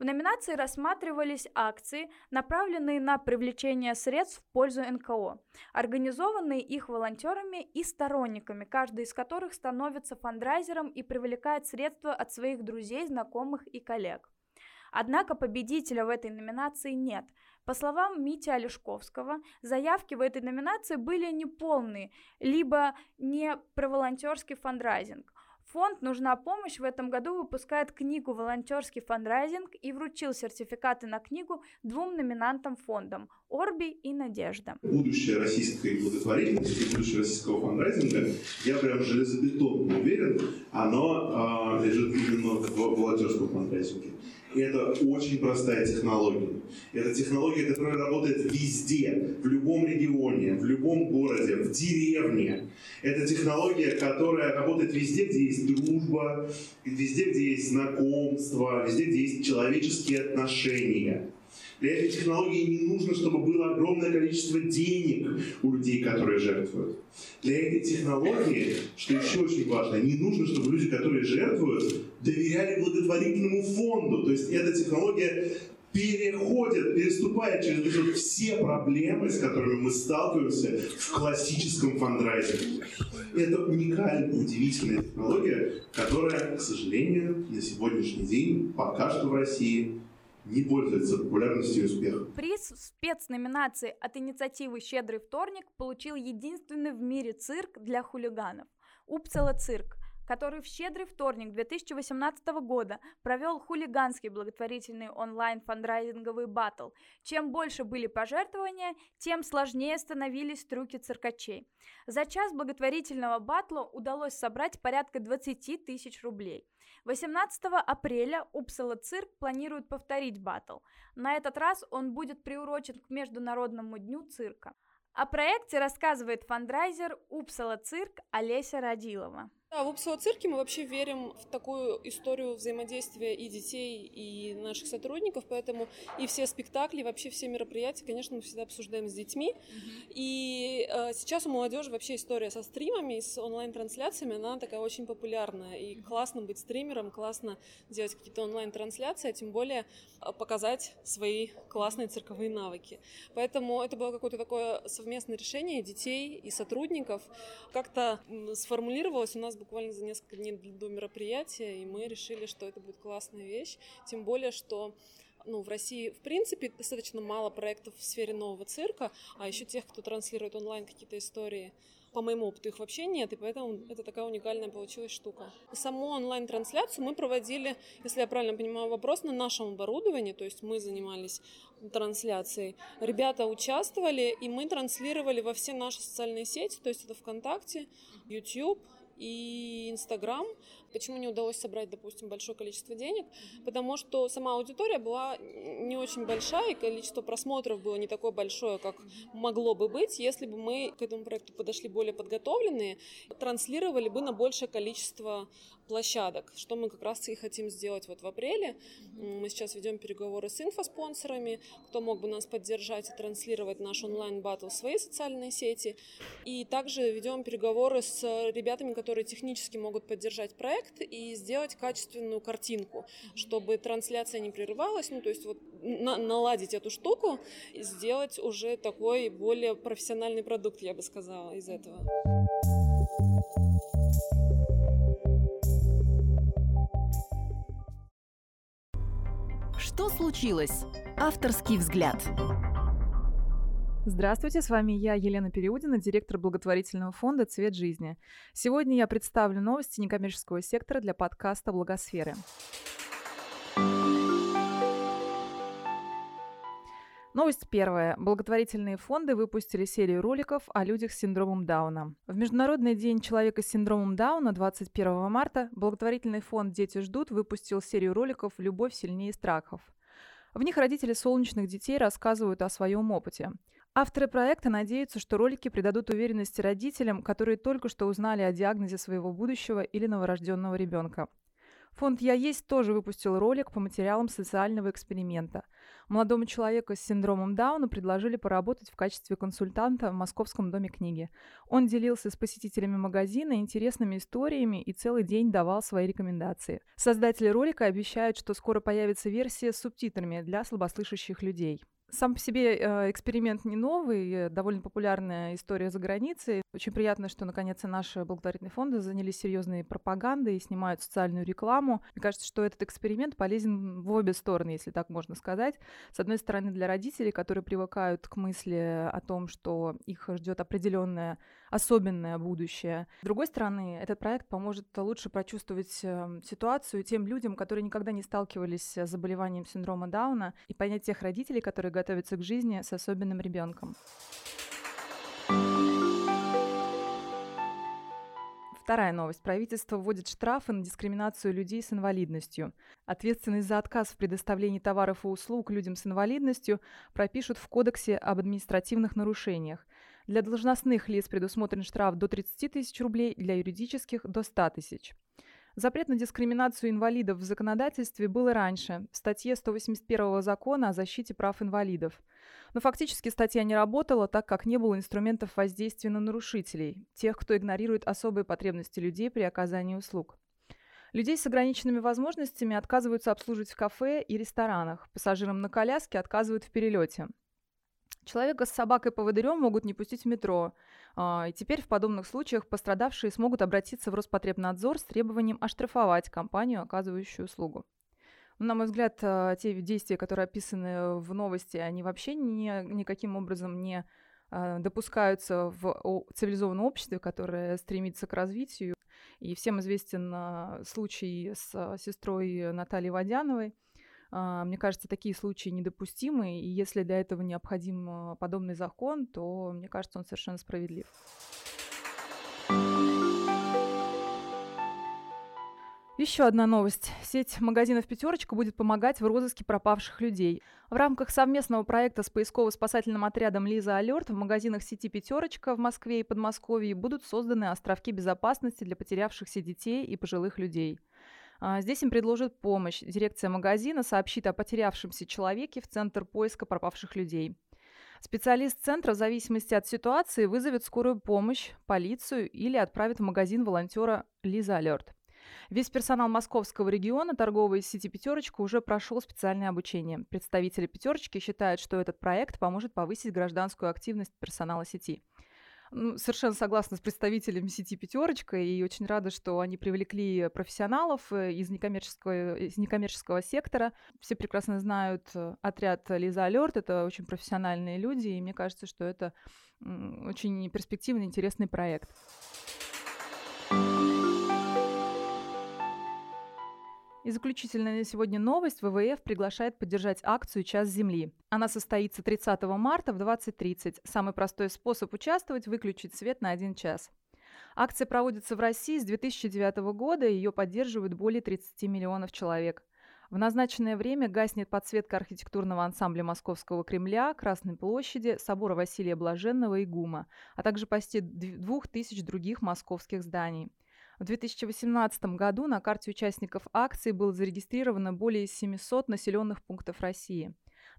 В номинации рассматривались акции, направленные на привлечение средств в пользу НКО, организованные их волонтерами и сторонниками, каждый из которых становится фандрайзером и привлекает средства от своих друзей, знакомых и коллег. Однако победителя в этой номинации нет. По словам Мити Олешковского, заявки в этой номинации были неполные, либо не про волонтерский фандрайзинг. Фонд «Нужна помощь» в этом году выпускает книгу «Волонтерский фандрайзинг» и вручил сертификаты на книгу двум номинантам фондам – «Орби» и «Надежда». Будущее российской благотворительности, будущее российского фандрайзинга, я прям железобетонно уверен, оно э, лежит именно в волонтерском фандрайзинге. И это очень простая технология. Это технология, которая работает везде, в любом регионе, в любом городе, в деревне. Это технология, которая работает везде, где есть дружба, везде, где есть знакомство, везде, где есть человеческие отношения. Для этой технологии не нужно, чтобы было огромное количество денег у людей, которые жертвуют. Для этой технологии, что еще очень важно, не нужно, чтобы люди, которые жертвуют, доверяли благотворительному фонду. То есть эта технология переходит, переступает через вот все проблемы, с которыми мы сталкиваемся в классическом фандрайзинге. Это уникальная, удивительная технология, которая, к сожалению, на сегодняшний день пока что в России не пользуется популярностью и успехом. Приз в спецноминации от инициативы «Щедрый вторник» получил единственный в мире цирк для хулиганов – Упсала цирк – который в щедрый вторник 2018 года провел хулиганский благотворительный онлайн-фандрайзинговый батл. Чем больше были пожертвования, тем сложнее становились трюки циркачей. За час благотворительного батла удалось собрать порядка 20 тысяч рублей. 18 апреля Упсала Цирк планирует повторить батл. На этот раз он будет приурочен к Международному дню цирка. О проекте рассказывает фандрайзер Упсала Цирк Олеся Радилова. Да, в Упсала-цирке мы вообще верим в такую историю взаимодействия и детей, и наших сотрудников, поэтому и все спектакли, вообще все мероприятия, конечно, мы всегда обсуждаем с детьми. Mm-hmm. И э, сейчас у молодежи вообще история со стримами, с онлайн-трансляциями, она такая очень популярная. И классно быть стримером, классно делать какие-то онлайн-трансляции, а тем более э, показать свои классные цирковые навыки. Поэтому это было какое-то такое совместное решение детей и сотрудников. Как-то сформулировалось у нас буквально за несколько дней до мероприятия, и мы решили, что это будет классная вещь. Тем более, что ну, в России, в принципе, достаточно мало проектов в сфере нового цирка, а еще тех, кто транслирует онлайн какие-то истории по моему опыту их вообще нет, и поэтому это такая уникальная получилась штука. Саму онлайн-трансляцию мы проводили, если я правильно понимаю вопрос, на нашем оборудовании, то есть мы занимались трансляцией. Ребята участвовали, и мы транслировали во все наши социальные сети, то есть это ВКонтакте, YouTube, и Инстаграм. Почему не удалось собрать, допустим, большое количество денег? Потому что сама аудитория была не очень большая, и количество просмотров было не такое большое, как могло бы быть, если бы мы к этому проекту подошли более подготовленные, транслировали бы на большее количество площадок, что мы как раз и хотим сделать вот в апреле. Мы сейчас ведем переговоры с инфоспонсорами, кто мог бы нас поддержать и транслировать наш онлайн-баттл в свои социальные сети. И также ведем переговоры с ребятами, которые технически могут поддержать проект и сделать качественную картинку, чтобы трансляция не прерывалась, ну то есть вот на наладить эту штуку и сделать уже такой более профессиональный продукт, я бы сказала, из этого. Что случилось? Авторский взгляд. Здравствуйте, с вами я, Елена Переудина, директор благотворительного фонда «Цвет жизни». Сегодня я представлю новости некоммерческого сектора для подкаста «Благосферы». Новость первая. Благотворительные фонды выпустили серию роликов о людях с синдромом Дауна. В Международный день человека с синдромом Дауна 21 марта благотворительный фонд «Дети ждут» выпустил серию роликов «Любовь сильнее страхов». В них родители солнечных детей рассказывают о своем опыте. Авторы проекта надеются, что ролики придадут уверенности родителям, которые только что узнали о диагнозе своего будущего или новорожденного ребенка. Фонд «Я есть» тоже выпустил ролик по материалам социального эксперимента. Молодому человеку с синдромом Дауна предложили поработать в качестве консультанта в Московском доме книги. Он делился с посетителями магазина интересными историями и целый день давал свои рекомендации. Создатели ролика обещают, что скоро появится версия с субтитрами для слабослышащих людей. Сам по себе э, эксперимент не новый, э, довольно популярная история за границей. Очень приятно, что наконец наши благотворительные фонды занялись серьезной пропагандой и снимают социальную рекламу. Мне кажется, что этот эксперимент полезен в обе стороны, если так можно сказать. С одной стороны, для родителей, которые привыкают к мысли о том, что их ждет определенное особенное будущее. С другой стороны, этот проект поможет лучше прочувствовать эм, ситуацию тем людям, которые никогда не сталкивались с заболеванием синдрома Дауна, и понять тех родителей, которые готовятся к жизни с особенным ребенком. Вторая новость. Правительство вводит штрафы на дискриминацию людей с инвалидностью. Ответственность за отказ в предоставлении товаров и услуг людям с инвалидностью пропишут в Кодексе об административных нарушениях. Для должностных лиц предусмотрен штраф до 30 тысяч рублей, для юридических – до 100 тысяч. Запрет на дискриминацию инвалидов в законодательстве был и раньше, в статье 181 закона о защите прав инвалидов. Но фактически статья не работала, так как не было инструментов воздействия на нарушителей, тех, кто игнорирует особые потребности людей при оказании услуг. Людей с ограниченными возможностями отказываются обслуживать в кафе и ресторанах, пассажирам на коляске отказывают в перелете. Человека с собакой-поводырем могут не пустить в метро. А, и теперь в подобных случаях пострадавшие смогут обратиться в Роспотребнадзор с требованием оштрафовать компанию, оказывающую услугу. На мой взгляд, а, те действия, которые описаны в новости, они вообще ни, никаким образом не а, допускаются в цивилизованном обществе, которое стремится к развитию. И всем известен случай с сестрой Натальей Водяновой – мне кажется, такие случаи недопустимы, и если для этого необходим а, подобный закон, то, мне кажется, он совершенно справедлив. Еще одна новость. Сеть магазинов «Пятерочка» будет помогать в розыске пропавших людей. В рамках совместного проекта с поисково-спасательным отрядом «Лиза Алерт» в магазинах сети «Пятерочка» в Москве и Подмосковье будут созданы островки безопасности для потерявшихся детей и пожилых людей. А, здесь им предложат помощь. Дирекция магазина сообщит о потерявшемся человеке в Центр поиска пропавших людей. Специалист центра в зависимости от ситуации вызовет скорую помощь, полицию или отправит в магазин волонтера Лиза Алерт. Весь персонал московского региона торговой сети «Пятерочка» уже прошел специальное обучение. Представители «Пятерочки» считают, что этот проект поможет повысить гражданскую активность персонала сети. Совершенно согласна с представителями сети «Пятерочка» и очень рада, что они привлекли профессионалов э, из некоммерческого, из некоммерческого сектора. Все прекрасно знают э, отряд «Лиза Алерт», это очень профессиональные люди, и мне кажется, что это очень перспективный, интересный проект. И заключительная на сегодня новость. ВВФ приглашает поддержать акцию «Час Земли». Она состоится 30 марта в 20.30. Самый простой способ участвовать – выключить свет на один час. Акция проводится в России с 2009 года, и ее поддерживают более 30 миллионов человек. В назначенное время гаснет подсветка архитектурного ансамбля Московского Кремля, Красной площади, собора Василия Блаженного и ГУМа, а также почти двух тысяч других московских зданий. В 2018 году на карте участников акции было зарегистрировано более 700 населенных пунктов России.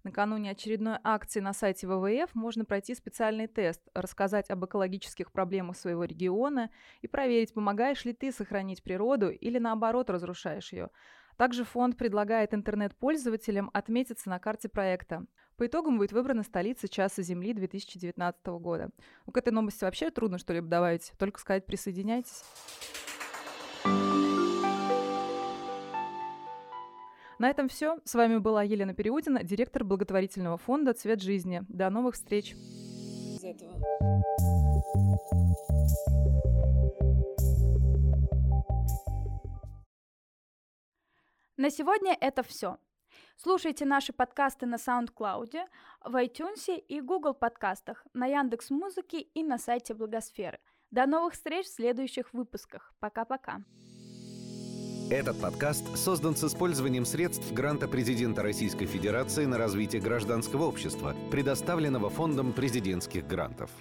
Накануне очередной акции на сайте ВВФ можно пройти специальный тест, рассказать об экологических проблемах своего региона и проверить, помогаешь ли ты сохранить природу или наоборот разрушаешь ее. Также фонд предлагает интернет-пользователям отметиться на карте проекта. По итогам будет выбрана столица Часа Земли 2019 года. Ну, к этой новости вообще трудно что-либо добавить, только сказать присоединяйтесь. На этом все. С вами была Елена Переудина, директор благотворительного фонда «Цвет жизни». До новых встреч! На сегодня это все. Слушайте наши подкасты на SoundCloud, в iTunes и Google подкастах, на Яндекс Музыке и на сайте Благосферы. До новых встреч в следующих выпусках. Пока-пока. Этот подкаст создан с использованием средств гранта президента Российской Федерации на развитие гражданского общества, предоставленного Фондом президентских грантов.